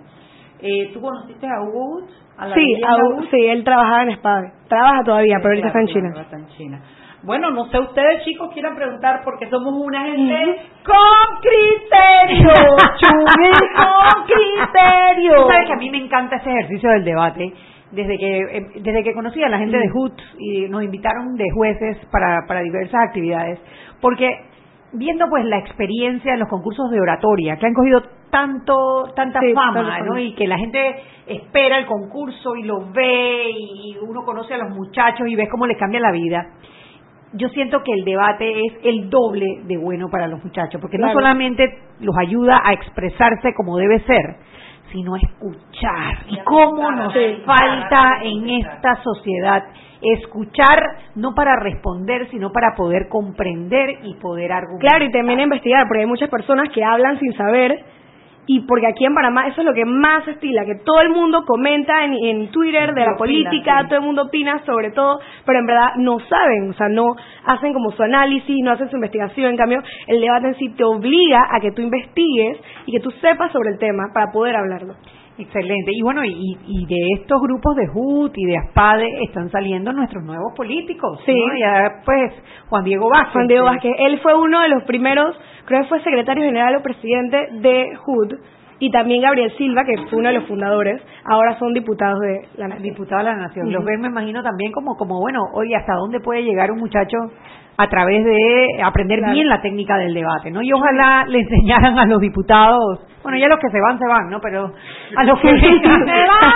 [SPEAKER 1] Eh, ¿Tú conociste a Hugo Woods? ¿A la
[SPEAKER 12] Sí, aún-
[SPEAKER 1] Woods?
[SPEAKER 12] sí, él trabajaba en Espada. Trabaja todavía, pero ahorita está en China.
[SPEAKER 1] está en China. Bueno, no sé, ustedes chicos quieran preguntar porque somos una gente con criterio, con criterio.
[SPEAKER 5] Tú sabes que a mí me encanta ese ejercicio del debate. Desde que eh, desde que conocí a la gente de HUT y nos invitaron de jueces para, para diversas actividades, porque viendo pues la experiencia en los concursos de oratoria que han cogido tanto tanta
[SPEAKER 12] Sí,
[SPEAKER 5] fama. Y que la gente espera el concurso y lo ve y uno conoce a los muchachos y ves cómo les cambia la vida. yo siento que el debate es el doble de bueno para los muchachos, porque no solamente los ayuda a expresarse como debe ser, sino a escuchar. Y cómo nos falta en esta sociedad escuchar no para responder, sino para poder comprender y poder argumentar.
[SPEAKER 12] Claro, y también investigar, porque hay muchas personas que hablan sin saber. Y porque aquí en Panamá eso es lo que más se estila, que todo el mundo comenta en, en Twitter de la
[SPEAKER 1] Opina,
[SPEAKER 12] política,
[SPEAKER 1] sí.
[SPEAKER 12] todo el mundo opina sobre todo, pero en verdad no saben, o sea, no hacen como su análisis, no hacen su investigación. En cambio, el debate en sí te obliga a que tú investigues y que tú sepas sobre el tema para poder hablarlo.
[SPEAKER 5] Excelente. Y bueno, y, y de estos grupos de HUT y de ASPADE están saliendo nuestros nuevos políticos.
[SPEAKER 12] Sí.
[SPEAKER 5] ¿no? Ya, pues, Juan Diego Vázquez.
[SPEAKER 12] Juan Diego Vázquez, él fue uno de los primeros, creo que fue secretario general o presidente de HUD, y también Gabriel Silva, que fue uno de los fundadores, ahora son diputados de la nación.
[SPEAKER 5] Diputados de la Nación. Los ven, me imagino, también como, como bueno, oye, ¿hasta dónde puede llegar un muchacho a través de aprender
[SPEAKER 12] Claro.
[SPEAKER 5] bien la técnica del debate, ¿no? Y ojalá le enseñaran a los diputados, bueno, ya los que se van, se van, ¿no? Pero a los que vengan,
[SPEAKER 1] Se van,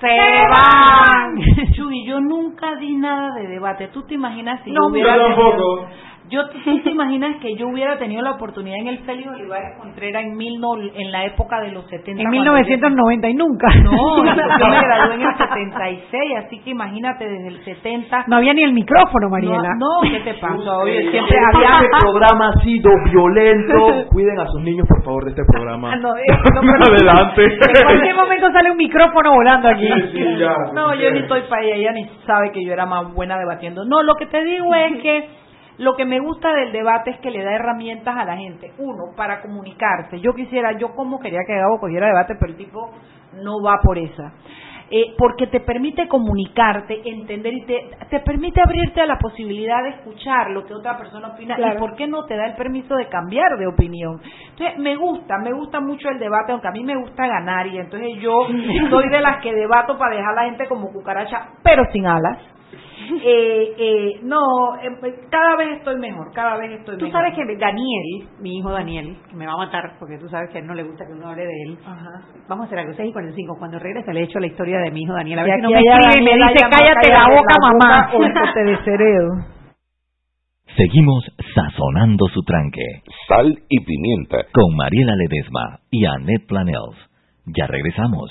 [SPEAKER 5] se van.
[SPEAKER 1] Chuy, yo nunca di nada de debate. ¿Tú te imaginas si
[SPEAKER 5] No,
[SPEAKER 1] yo hubiera
[SPEAKER 2] yo
[SPEAKER 1] tenido-
[SPEAKER 2] tampoco.
[SPEAKER 1] Yo, ¿Tú te imaginas que yo hubiera tenido la oportunidad en el Félix Olivares Contreras en, mil no- en la época de los 70?
[SPEAKER 5] En
[SPEAKER 1] cuando
[SPEAKER 5] 1990 y nunca.
[SPEAKER 1] yo- No, yo me gradué en el 76, así que imagínate desde el 70.
[SPEAKER 5] No había ni el micrófono, Mariela.
[SPEAKER 1] No, no, ¿qué te pasa? Oye, siempre
[SPEAKER 2] Este
[SPEAKER 1] había...
[SPEAKER 2] programa ha sido violento. Cuiden a sus niños, por favor, de este programa.
[SPEAKER 1] Ah, no, eh, no, pero-
[SPEAKER 2] Adelante.
[SPEAKER 5] En cualquier momento sale un micrófono volando aquí.
[SPEAKER 2] Sí, ya.
[SPEAKER 1] No, yo ni estoy para ella, ella ni sabe que yo era más buena debatiendo. No, lo que te digo es que lo que me gusta del debate es que le da herramientas a la gente. Uno, para comunicarse. Yo quisiera, yo como quería que Gabo cogiera debate, pero el tipo no va por esa. Eh, porque te permite comunicarte, entender y te, te permite abrirte a la posibilidad de escuchar lo que otra persona opina
[SPEAKER 12] Claro.
[SPEAKER 1] y por qué no te da el permiso de cambiar de opinión. Entonces, me gusta, me gusta mucho el debate, aunque a mí me gusta ganar y entonces yo soy de las que debato para dejar a la gente como cucaracha, pero sin alas. Eh, eh, no, eh, cada vez estoy mejor, cada vez estoy
[SPEAKER 5] Tú
[SPEAKER 1] mejor.
[SPEAKER 5] sabes que Daniel, mi hijo Daniel, que me va a matar porque tú sabes que a él no le gusta que uno hable de él.
[SPEAKER 1] Ajá.
[SPEAKER 5] Vamos a hacer algo, 6 y 45. Cuando regrese le he hecho la historia de mi hijo Daniel. A
[SPEAKER 1] Y
[SPEAKER 5] ver si no me escribe y me dice, cállate la boca, mamá.
[SPEAKER 1] o te desheredo.
[SPEAKER 7] Seguimos sazonando su tranque
[SPEAKER 8] Sal y pimienta.
[SPEAKER 7] con Mariela Ledesma y Annette Planels. Ya regresamos.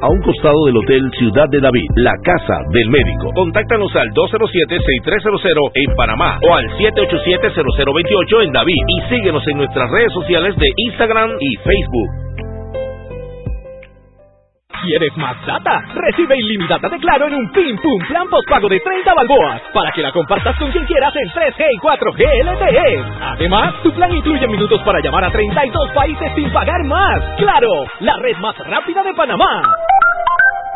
[SPEAKER 11] a un costado del Hotel Ciudad de David. La casa del médico. Contáctanos al 207-6300 en Panamá o al 787-0028 en David y síguenos en nuestras redes sociales de Instagram y Facebook.
[SPEAKER 13] ¿Quieres más data? Recibe ilimitada de Claro en un Pim Pum Plan postpago de 30 balboas para que la compartas con quien quieras en 3G y 4G LTE. Además, tu plan incluye minutos para llamar a 32 países sin pagar más. ¡Claro! La red más rápida de Panamá.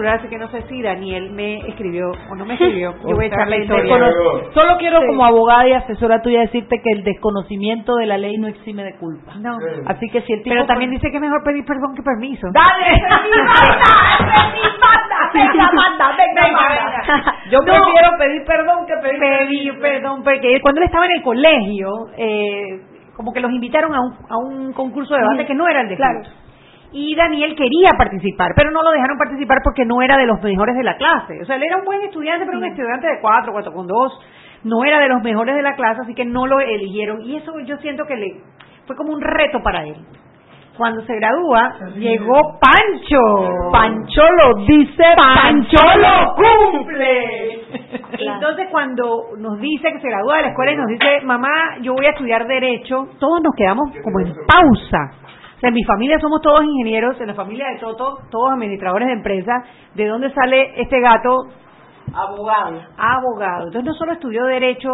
[SPEAKER 5] Celular, así que no sé si Daniel me escribió o no me escribió. Yo voy a echar la historia.
[SPEAKER 1] Solo quiero
[SPEAKER 5] Sí.
[SPEAKER 1] como abogada y asesora tuya decirte que el desconocimiento de la ley no exime de culpa.
[SPEAKER 5] No.
[SPEAKER 1] Así que si el tipo
[SPEAKER 5] Pero también dice que es mejor pedir perdón que permiso.
[SPEAKER 1] ¡Dale! ¡Esa es mi banda! ¡Esa es mi banda! ¡Venga, banda! ¡Venga,
[SPEAKER 5] Venga,
[SPEAKER 1] banda! Yo
[SPEAKER 5] No.
[SPEAKER 1] prefiero pedir perdón que pedir
[SPEAKER 5] Pedir perdón, porque cuando él estaba en el colegio, eh, como que los invitaron a un, a un concurso de debate que no era el de
[SPEAKER 12] Claro.
[SPEAKER 5] Y Daniel quería participar, pero no lo dejaron participar porque no era de los mejores de la clase. O sea, él era un buen estudiante, pero un estudiante de cuatro, cuatro con dos. No era de los mejores de la clase, así que no lo eligieron. Y eso yo siento que le fue como un reto para él. Cuando se gradúa, llegó Pancho.
[SPEAKER 1] Pancho lo dice,
[SPEAKER 5] Pancho lo
[SPEAKER 1] cumple.
[SPEAKER 5] Entonces cuando nos dice que se gradúa de la escuela y nos dice, mamá, yo voy a estudiar derecho, todos nos quedamos como en pausa. O sea, en mi familia somos todos ingenieros, en la familia de Toto, todos administradores de empresas. ¿De dónde sale este gato?
[SPEAKER 1] Abogado.
[SPEAKER 5] Abogado. Entonces no solo estudió derecho,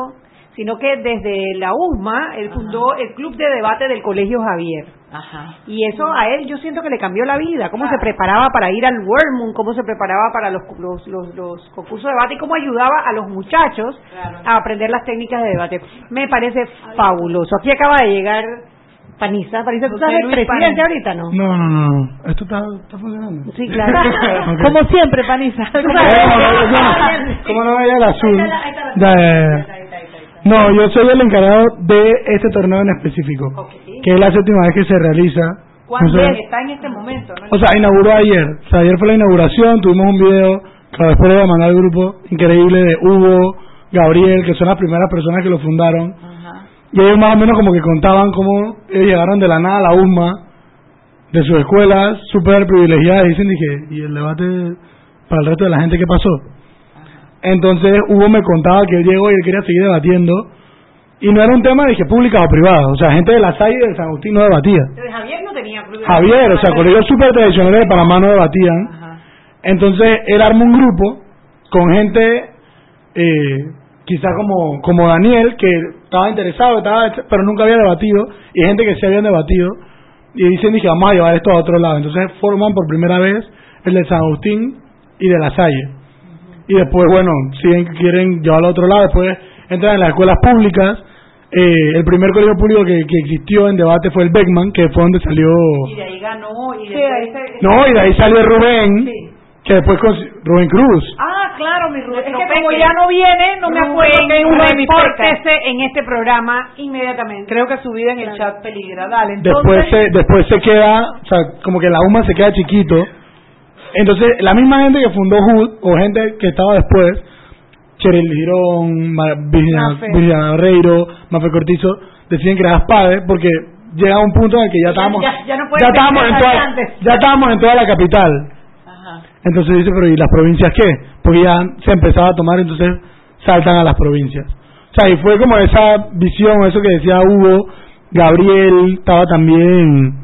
[SPEAKER 5] sino que desde la USMA él fundó el club de debate del Colegio Javier.
[SPEAKER 1] Ajá.
[SPEAKER 5] Y eso a él yo siento que le cambió la vida, cómo se preparaba para ir al World cómo se preparaba para los, los, los, los concursos de debate y cómo ayudaba a los muchachos a aprender las técnicas de debate. Me parece fabuloso. Aquí acaba de llegar Panisa. Panisa, ¿tú sabes presidente ahorita, no?
[SPEAKER 14] No, no, no. Esto está, está funcionando.
[SPEAKER 5] Sí, claro.
[SPEAKER 14] Ok.
[SPEAKER 1] Como siempre, Panisa.
[SPEAKER 14] Como no, vaya el azul. No, yo soy el encargado de este torneo en específico, que es la séptima vez que se realiza.
[SPEAKER 1] ¿Cuándo
[SPEAKER 14] No sé,
[SPEAKER 1] es? Está en este momento, ¿no?
[SPEAKER 14] o sea, inauguró ayer. O sea, ayer fue la inauguración, tuvimos un video que después le voy a mandar al grupo increíble de Hugo, Gabriel, que son las primeras personas que lo fundaron. Y ellos más o menos como que contaban cómo ellos llegaron de la nada a la UMA, de sus escuelas súper privilegiadas. Y dicen, dije, ¿y el debate para el resto de la gente qué pasó? Entonces Hugo me contaba que él llegó y él quería seguir debatiendo. Y no era un tema, dije, pública o privada. O sea, gente de la SAI y del San Agustín no debatía.
[SPEAKER 5] Entonces, Javier no tenía
[SPEAKER 14] Javier, o sea, colegios súper tradicionales de Panamá no debatían. Entonces, él armó un grupo con gente, eh, quizá como, como Daniel, que estaba interesado, estaba, pero nunca había debatido, y gente que se habían debatido. Y dicen, dije, vamos a llevar esto a otro lado. Entonces, forman por primera vez el de San Agustín y de La Salle. Y después, bueno, si quieren llevarlo a otro lado, después entran en las escuelas públicas. Eh, el primer colegio público que, que existió en debate fue el Beckman, que fue donde salió
[SPEAKER 1] Y de ahí ganó. Y
[SPEAKER 5] Sí,
[SPEAKER 1] después
[SPEAKER 5] ahí
[SPEAKER 1] se-
[SPEAKER 14] no, y de ahí salió Rubén, que después con Rubén Cruz.
[SPEAKER 1] Ah, claro, mi Rubén. Es que como ya no viene, no me acuerdo que es uno de mis
[SPEAKER 5] en este programa inmediatamente.
[SPEAKER 1] Creo que su vida en el chat peligra. Dale, entonces.
[SPEAKER 14] Después se, después se queda, o sea, como que la UMA se queda chiquito. Entonces, la misma gente que fundó HUD, o gente que estaba después, Cheryl Girón, Virginia Barreiro, Mafe Cortizo, deciden crear SPADE porque llega un punto en el que ya estábamos,
[SPEAKER 5] Ya- ya no pueden
[SPEAKER 14] ya estábamos
[SPEAKER 5] ser
[SPEAKER 14] en toda, ya estábamos en toda la capital. Entonces dice, pero ¿y las provincias qué? Porque ya se empezaba a tomar, entonces saltan a las provincias. O sea, y fue como esa visión, eso que decía Hugo, Gabriel, estaba también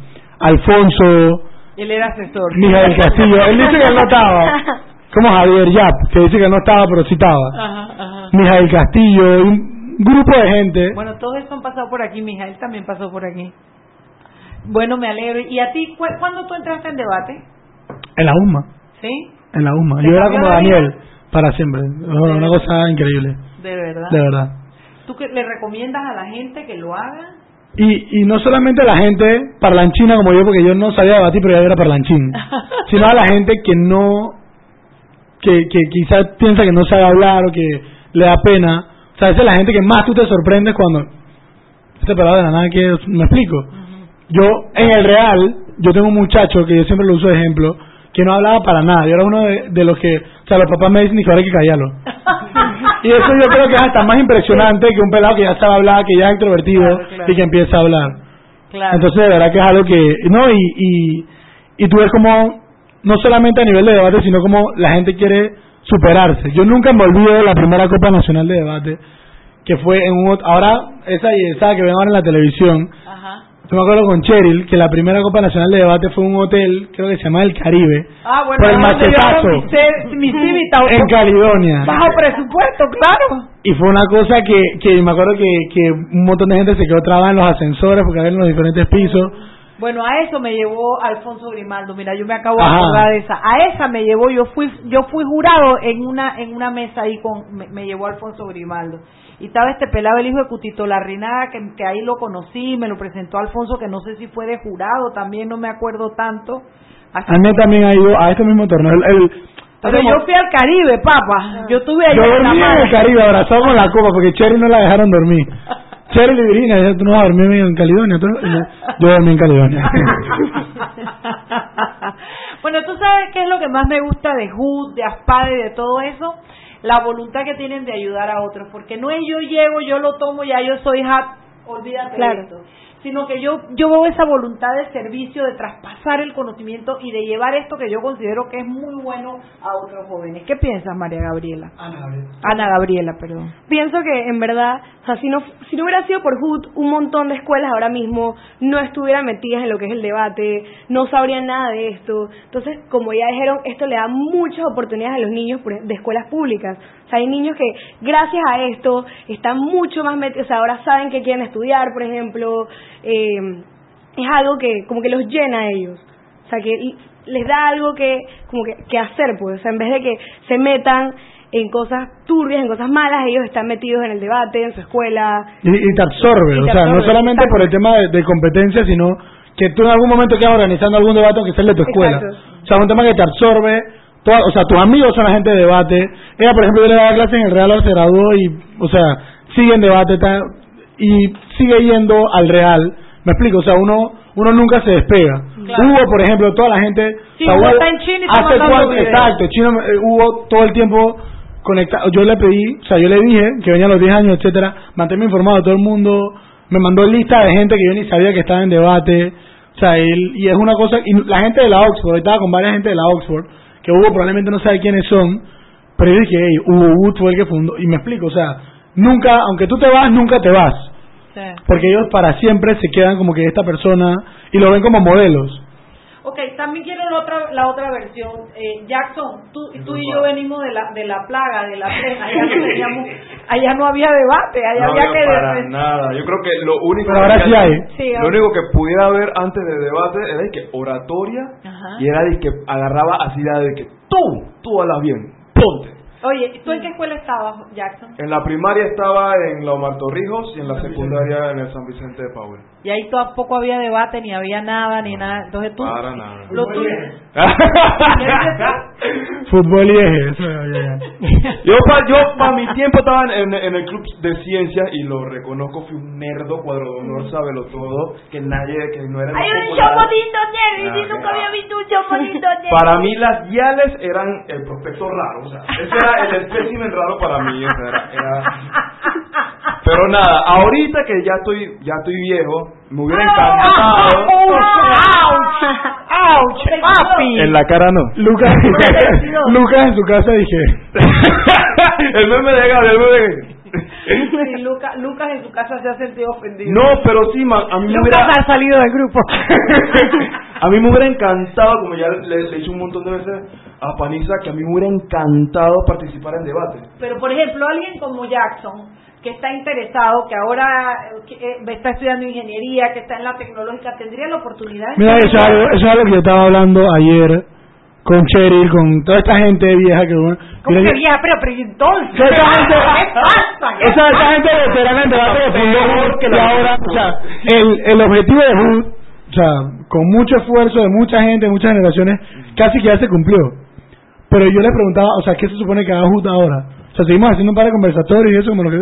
[SPEAKER 14] Alfonso,
[SPEAKER 1] Él era asesor.
[SPEAKER 14] Mijael Castillo. Él dice que él no estaba. Como Javier Yap, que dice que no estaba, pero sí estaba.
[SPEAKER 1] Ajá, ajá.
[SPEAKER 14] Mijael Castillo, un grupo de gente.
[SPEAKER 1] Bueno, todos esos han pasado por aquí, Mijael también pasó por aquí. Bueno, me alegro. ¿Y a ti, cu- cuándo tú entraste en debate?
[SPEAKER 14] En la UMA.
[SPEAKER 1] ¿Sí?
[SPEAKER 14] En la UMA.
[SPEAKER 1] ¿Te
[SPEAKER 14] Yo era como? Daniel, para siempre. Una cosa increíble.
[SPEAKER 1] De verdad.
[SPEAKER 14] De verdad.
[SPEAKER 1] ¿Tú que le recomiendas a la gente que lo haga?
[SPEAKER 14] Y, y no solamente la gente parlanchina como yo, porque yo no sabía debatir, pero ya era parlanchín, sino a la gente que no, que, que quizás piensa que no sabe hablar o que le da pena. O sea, esa es la gente que más tú te sorprendes cuando, esta palabra de la nada que me explico. Yo, en el real, yo tengo un muchacho que yo siempre lo uso de ejemplo, que no hablaba para nada. Yo era uno de, de los que, o sea, los papás me dicen que ahora hay que callarlo. Y eso yo creo que es hasta más impresionante que un pelado que ya sabe hablar, que ya es extrovertido
[SPEAKER 1] Claro, claro.
[SPEAKER 14] y que empieza a hablar.
[SPEAKER 1] Claro.
[SPEAKER 14] Entonces, de verdad que es algo que, no, y, y, y tú ves como, no solamente a nivel de debate, sino como la gente quiere superarse. Yo nunca me olvido de la primera Copa Nacional de Debate, que fue en un, ahora, esa y esa que ven ahora en la televisión,
[SPEAKER 1] Ajá.
[SPEAKER 14] Yo me acuerdo con Cheryl que la primera Copa Nacional de Debate fue un hotel, creo que se llama El Caribe,
[SPEAKER 1] Ah, bueno,
[SPEAKER 14] por el machetazo en Caledonia.
[SPEAKER 1] Bajo presupuesto, claro.
[SPEAKER 14] Y fue una cosa que, que me acuerdo que, que un montón de gente se quedó trabada en los ascensores porque había en los diferentes pisos.
[SPEAKER 1] Bueno, a eso me llevó Alfonso Grimaldo. Mira, yo me acabo de
[SPEAKER 14] Ajá.
[SPEAKER 1] acordar de esa. A esa me llevó, yo fui yo fui jurado en una en una mesa ahí con me, me llevó Alfonso Grimaldo. Y estaba este pelado, el hijo de Cutito Larrinaga, que, que ahí lo conocí, me lo presentó Alfonso, que no sé si fue de jurado, también no me acuerdo tanto. Así
[SPEAKER 14] Anet también ha ido a este mismo torneo. El, el-
[SPEAKER 1] Pero
[SPEAKER 14] como-
[SPEAKER 1] yo fui al Caribe, papá. Yo estuve ahí
[SPEAKER 14] yo
[SPEAKER 1] en la
[SPEAKER 14] dormí en el Caribe abrazado con la copa porque Cheryl no la dejaron dormir. Y Virginia, dijeron, tú no vas a dormir en Caledonia. Tú no- Yo dormí en Caledonia.
[SPEAKER 1] bueno, tú sabes qué es lo que más me gusta de HUD, de ASPADE y de todo eso, la voluntad que tienen de ayudar a otros, porque no es yo llego, yo lo tomo, ya yo soy HAT, olvídate
[SPEAKER 12] Claro.
[SPEAKER 1] de esto, sino que yo yo veo esa voluntad de servicio, de traspasar el conocimiento y de llevar esto que yo considero que es muy bueno a otros jóvenes. ¿Qué piensas, María Gabriela? Ana Gabriela, perdón.
[SPEAKER 12] Pienso que en verdad, o sea, si no, si no hubiera sido por HUD, un montón de escuelas ahora mismo no estuvieran metidas en lo que es el debate, no sabrían nada de esto. Entonces, como ya dijeron, esto le da muchas oportunidades a los niños de escuelas públicas. Sea, hay niños que gracias a esto están mucho más metidos, o sea, ahora saben que quieren estudiar, por ejemplo. eh, es algo que como que los llena a ellos. O sea, que les da algo que como que, que hacer, pues. O sea, en vez de que se metan en cosas turbias, en cosas malas, ellos están metidos en el debate, en su escuela.
[SPEAKER 14] Y, y te absorbe,
[SPEAKER 12] Y te
[SPEAKER 14] o sea, no solamente por el tema de, de competencia, sino que tú en algún momento quedas organizando algún debate aunque sea el de tu escuela.
[SPEAKER 12] Exacto.
[SPEAKER 14] O sea, un tema que te absorbe, toda- o sea, tus amigos son la gente de debate. Ella, por ejemplo, yo le daba clases en el Real, se graduó y, o sea, sigue en debate y sigue yendo al Real. Me explico, o sea, uno uno nunca se despega.
[SPEAKER 1] Claro.
[SPEAKER 14] Hugo, por ejemplo, toda la gente...
[SPEAKER 1] Sí, Hugo está en China y está
[SPEAKER 14] hace cuánto-. Exacto, Chino, eh, Hugo todo el tiempo conectado. Yo le pedí, o sea, yo le dije que venía a los 10 años, etcétera, manténme informado de todo el mundo. Me mandó lista de gente que yo ni sabía que estaba en debate. O sea, él, y es una cosa, y la gente de la Oxford, estaba con varias gente de la Oxford, que Hugo probablemente no sabe quiénes son, pero yo dije, hey, Hugo Wood fue el que fundó, y me explico, o sea, nunca, aunque tú te vas, nunca te vas. Porque ellos para siempre se quedan como que esta persona, y lo ven como modelos.
[SPEAKER 1] Ok, también quiero la otra, la otra versión. Eh, Jackson, tú, tú y yo venimos de la, de la plaga, de la pena. Allá no, teníamos- allá no había debate, allá
[SPEAKER 2] No
[SPEAKER 1] había
[SPEAKER 2] había
[SPEAKER 1] que...
[SPEAKER 2] para nada. Yo creo que lo único
[SPEAKER 14] Pero ahora
[SPEAKER 2] que
[SPEAKER 14] sí hay.
[SPEAKER 1] Sí,
[SPEAKER 2] lo único que pudiera haber antes de debate era de que oratoria
[SPEAKER 1] Ajá.
[SPEAKER 2] y era de que agarraba así la de que tú, tú hablas bien, ponte.
[SPEAKER 1] Oye, ¿tú en qué escuela estabas, Jackson?
[SPEAKER 2] En la primaria estaba en la Omar Torrijos y en la secundaria en el San Vicente de Paul.
[SPEAKER 1] Y ahí tampoco había debate, ni había nada, ni nada. Entonces tú...
[SPEAKER 2] Para nada.
[SPEAKER 1] Lo tuyo...
[SPEAKER 14] Fútbol y eje, eso, ya, ya.
[SPEAKER 2] Yo para yo pa mi tiempo estaba en, en el club de ciencia y lo reconozco, fui un nerdo, cuadro de honor, sábelo todo, que nadie, que no era
[SPEAKER 15] Hay un
[SPEAKER 2] popular.
[SPEAKER 15] chomonito negro y nunca había visto un chomonito negro.
[SPEAKER 2] Para mí las guiales eran el prospecto raro, o sea, ese era el espécimen raro para mí, o sea, era, era- Pero nada, ahorita que ya estoy ya estoy viejo, me hubiera encantado.
[SPEAKER 1] ¡Auch! ¡Papi!
[SPEAKER 2] En la cara no.
[SPEAKER 14] Lucas, en su casa- Lucas en su casa dije,
[SPEAKER 2] el meme de Gabriel, el meme de
[SPEAKER 1] Sí, Luca- Lucas en su casa se ha sentido ofendido.
[SPEAKER 2] No, pero sí, ma- a mí me
[SPEAKER 1] Lucas
[SPEAKER 2] hubiera
[SPEAKER 1] ha salido del grupo.
[SPEAKER 2] a mí me hubiera encantado, como ya le, le hice un montón de veces a Panisa, que a mí me hubiera encantado participar en debate.
[SPEAKER 1] Pero, por ejemplo, alguien como Jackson, que está interesado, que ahora que, eh, está estudiando ingeniería, que está en la tecnológica, ¿tendría la oportunidad? de
[SPEAKER 14] Mira, eso es algo que yo estaba hablando ayer con Cheryl, con toda esta gente vieja que...
[SPEAKER 1] ¿Cómo
[SPEAKER 14] Mira,
[SPEAKER 1] que vieja? Pero, pero ¿y entonces?
[SPEAKER 14] Toda esa gente,
[SPEAKER 1] ¿Qué pasa? ¿Qué
[SPEAKER 14] esa, esa gente veterana en debate que fundó Hood, que ahora, o sea, el, el objetivo de Hood, o sea, con mucho esfuerzo de mucha gente, de muchas generaciones, casi que ya se cumplió. Pero yo le preguntaba, o sea, ¿qué se supone que haga Hood ahora? O sea, seguimos haciendo un par de conversatorios y eso como lo que...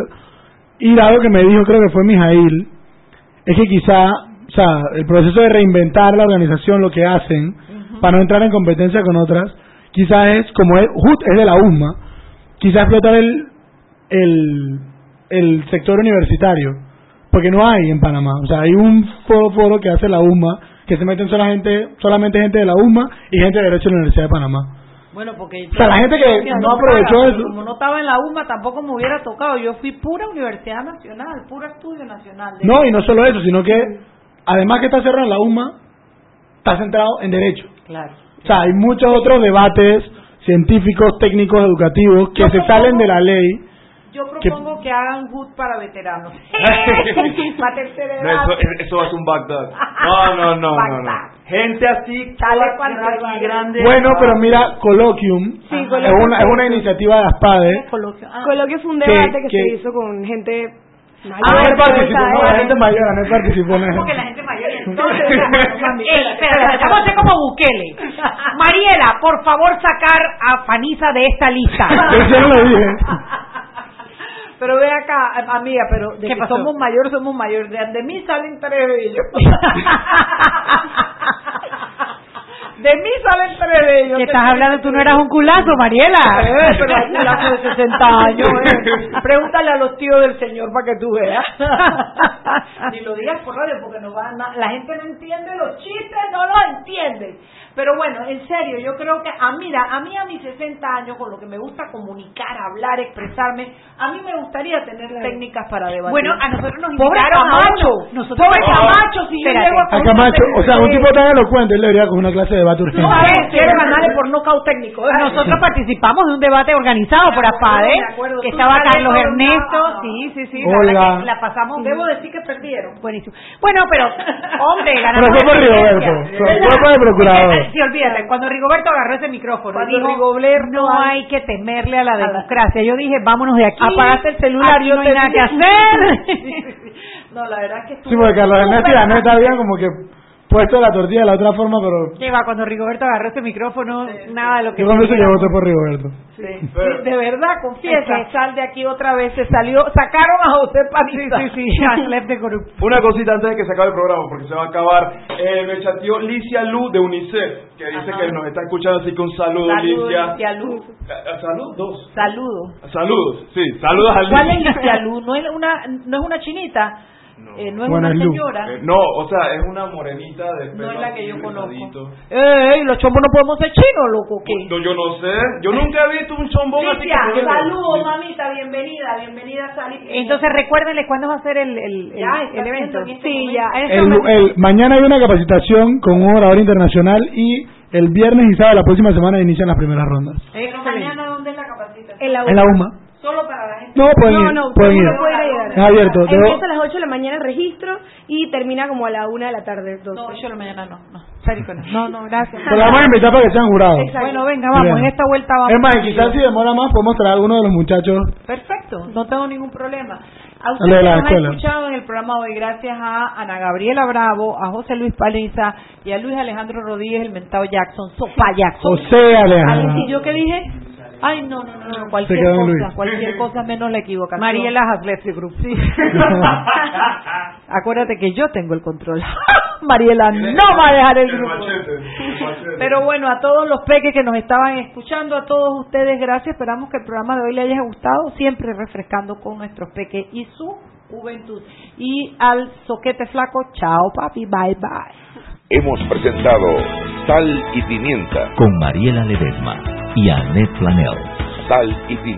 [SPEAKER 14] Y algo que me dijo, creo que fue Mijail, es que quizá, o sea, el proceso de reinventar la organización, lo que hacen, para no entrar en competencia con otras, quizá es, como es, HUT es de la USMA, quizá explotar el, el, el sector universitario, porque no hay en Panamá, o sea, hay un foro, foro que hace la USMA, que se meten solamente, solamente gente de la USMA y gente de Derecho de la Universidad de Panamá.
[SPEAKER 1] Bueno, porque...
[SPEAKER 14] O sea, la gente que no aprovechó eso.
[SPEAKER 1] Como no estaba en la UMA, tampoco me hubiera tocado. Yo fui pura Universidad Nacional, pura estudio nacional. De-
[SPEAKER 14] No, y no solo eso, sino que además que está cerrado en la UMA, está centrado en derecho.
[SPEAKER 1] Claro.
[SPEAKER 14] O sea, hay muchos otros debates científicos, técnicos, educativos que
[SPEAKER 1] Yo
[SPEAKER 14] se
[SPEAKER 1] propongo-
[SPEAKER 14] salen de la ley.
[SPEAKER 1] Yo
[SPEAKER 14] que-
[SPEAKER 1] propongo que, hagan HUD para veteranos. para
[SPEAKER 2] No, eso, eso va a ser un Bagdad. No, no, no, no, no. Gente así,
[SPEAKER 1] vaya.
[SPEAKER 2] grande.
[SPEAKER 14] Bueno, pero mira, Colloquium
[SPEAKER 12] Sí,
[SPEAKER 14] es, una, es una iniciativa de ASPADE.
[SPEAKER 1] Coloquio. Ah.
[SPEAKER 12] Coloquio fue un
[SPEAKER 14] Que-
[SPEAKER 12] debate que,
[SPEAKER 14] que-
[SPEAKER 12] se hizo con gente
[SPEAKER 14] Ah,
[SPEAKER 12] mayor.
[SPEAKER 14] él participó,
[SPEAKER 12] de
[SPEAKER 14] no, la gente mayor, no participó en.
[SPEAKER 1] Porque la gente mayor entonces.
[SPEAKER 5] Espera, vamos a hacer como Bukele. Mariela, por favor, sacar a Fanisa de esta lista.
[SPEAKER 14] Yo lo dije.
[SPEAKER 1] Pero ve acá, eh, amiga, pero de
[SPEAKER 5] ¿Qué
[SPEAKER 1] que
[SPEAKER 5] pasó?
[SPEAKER 1] somos mayores, somos mayores. De, de mí salen tres de ellos. de mí salen tres de ellos.
[SPEAKER 5] ¿Qué estás hablando? Tú no eras un culazo, Mariela.
[SPEAKER 1] Eh, pero hay culazo de 60 años. eh. Pregúntale a los tíos del señor para que tú veas. Ni lo digas por radio porque no va, na- la gente no entiende los chistes, no los entiende. Pero bueno, en serio, yo creo que a mira, a mí a mis 60 años con lo que me gusta comunicar, hablar, expresarme, a mí me gustaría tener técnicas para debatir.
[SPEAKER 5] Bueno, a nosotros nos
[SPEAKER 1] Pobre
[SPEAKER 5] invitaron a
[SPEAKER 1] Camacho,
[SPEAKER 5] uno. Nosotros-
[SPEAKER 1] pobre
[SPEAKER 5] Oh.
[SPEAKER 1] Camacho, si yo llego a
[SPEAKER 14] A Camacho, o sea, un tipo tan elocuente, él debería coger una clase de debate urgente.
[SPEAKER 1] no, quiere ganarle por nocaut técnico.
[SPEAKER 5] Nosotros participamos de un debate organizado por AFADE, que estaba Carlos Ernesto, sí, sí, sí, la, la pasamos
[SPEAKER 1] Debo decir que perdieron.
[SPEAKER 5] buenísimo. Bueno, pero, hombre,
[SPEAKER 14] Pero
[SPEAKER 5] ganamos
[SPEAKER 14] fue por Rigoberto, fue por el procurador.
[SPEAKER 5] Sí, olvídate, cuando Rigoberto agarró ese micrófono dijo,
[SPEAKER 1] Rigoberto
[SPEAKER 5] no hay que temerle a la democracia. Yo dije, vámonos de aquí.
[SPEAKER 1] Apagaste el celular, yo
[SPEAKER 5] no hay nada que hacer.
[SPEAKER 1] No, la verdad es que estuvo
[SPEAKER 14] Sí, porque Carlos Ernesto y
[SPEAKER 1] súper-
[SPEAKER 14] Anet habían como que puesto la tortilla de la otra forma, pero
[SPEAKER 5] ¿Qué va? Cuando Rigoberto agarró ese micrófono, nada de lo que
[SPEAKER 14] yo cuando se que voté por Rigoberto.
[SPEAKER 1] Sí, de verdad, confiesa,
[SPEAKER 5] Es que-
[SPEAKER 1] sal de aquí otra vez, se salió, sacaron a José Panista.
[SPEAKER 5] Sí, sí, sí.
[SPEAKER 2] Una cosita antes de que se acabe el programa, porque se va a acabar. Eh, me chateó Licia Lu de UNICEF, que dice
[SPEAKER 1] Ajá.
[SPEAKER 2] que nos está escuchando, así que un saludo,
[SPEAKER 1] Saludos,
[SPEAKER 2] Licia.
[SPEAKER 1] Licia Luz.
[SPEAKER 2] Eh, Saludos.
[SPEAKER 1] Saludos.
[SPEAKER 2] Saludos, sí, saludos a
[SPEAKER 1] ¿Cuál es
[SPEAKER 2] Licia.
[SPEAKER 1] Licia Luz? ¿No es una, no es una chinita? Eh, no es
[SPEAKER 14] Bueno,
[SPEAKER 1] una
[SPEAKER 14] es
[SPEAKER 1] señora.
[SPEAKER 2] Eh, no, o sea, es una morenita de pelo
[SPEAKER 1] No es la que yo conozco. ¡Ey! Los chombos no podemos ser chinos, loco, ¿qué?
[SPEAKER 2] No, yo no sé, yo nunca he visto un chombón así que
[SPEAKER 1] saludos, mamita, bienvenida, bienvenida, Sally.
[SPEAKER 5] Entonces recuérdenle cuándo va a ser el, el, el-
[SPEAKER 1] Ya, está
[SPEAKER 5] el evento.
[SPEAKER 1] este
[SPEAKER 12] Sí,
[SPEAKER 1] momento.
[SPEAKER 12] ya. En este
[SPEAKER 14] El, mañana hay una capacitación con un orador internacional y el viernes y sábado de la próxima semana inician las primeras rondas.
[SPEAKER 1] Pero mañana, ¿dónde es la capacitación?
[SPEAKER 12] En la
[SPEAKER 14] En la UMA.
[SPEAKER 1] Solo para la gente.
[SPEAKER 14] No, pueden
[SPEAKER 12] no,
[SPEAKER 14] ir.
[SPEAKER 12] no,
[SPEAKER 14] pueden ir.
[SPEAKER 12] no puede ir.
[SPEAKER 14] Es abierto. Debo-
[SPEAKER 12] Empieza a las 8 de la mañana el registro y termina como a la 1 de la tarde. 12.
[SPEAKER 1] No, yo la mañana no, no. Sérico, no. No, no, gracias.
[SPEAKER 14] Pero vamos a invitar para que sean jurados.
[SPEAKER 12] Exacto.
[SPEAKER 1] Bueno, venga, vamos,
[SPEAKER 14] Bien.
[SPEAKER 1] en esta vuelta vamos.
[SPEAKER 14] Es más, quizás si demora más, podemos traer a alguno de los muchachos.
[SPEAKER 1] Perfecto, no tengo ningún problema. A
[SPEAKER 14] A
[SPEAKER 1] usted
[SPEAKER 14] lo de
[SPEAKER 1] que
[SPEAKER 14] la
[SPEAKER 1] nos ha
[SPEAKER 14] escuela.
[SPEAKER 1] escuchado en el programa hoy, gracias a Ana Gabriela Bravo, a José Luis Paliza y a Luis Alejandro Rodríguez, el mentado Jackson, Sopa Jackson.
[SPEAKER 14] José Alejandro.
[SPEAKER 1] ¿y yo qué dije? Ay, no, no, no, no,
[SPEAKER 14] Se
[SPEAKER 1] cualquier cosa,
[SPEAKER 14] Luis.
[SPEAKER 1] cualquier cosa menos la equivocación.
[SPEAKER 5] Mariela the group.
[SPEAKER 1] Sí. Acuérdate que yo tengo el control. Mariela no va a dejar el
[SPEAKER 2] El
[SPEAKER 1] grupo.
[SPEAKER 2] machete, el machete.
[SPEAKER 1] Pero bueno, a todos los peques que nos estaban escuchando, a todos ustedes, gracias. Esperamos que el programa de hoy les haya gustado, siempre refrescando con nuestros peques y su juventud. Y al soquete flaco, chao papi, bye bye.
[SPEAKER 8] Hemos presentado Sal y Pimienta.
[SPEAKER 7] Con Mariela Ledesma y Annette Flanell.
[SPEAKER 8] Sal y Pimienta.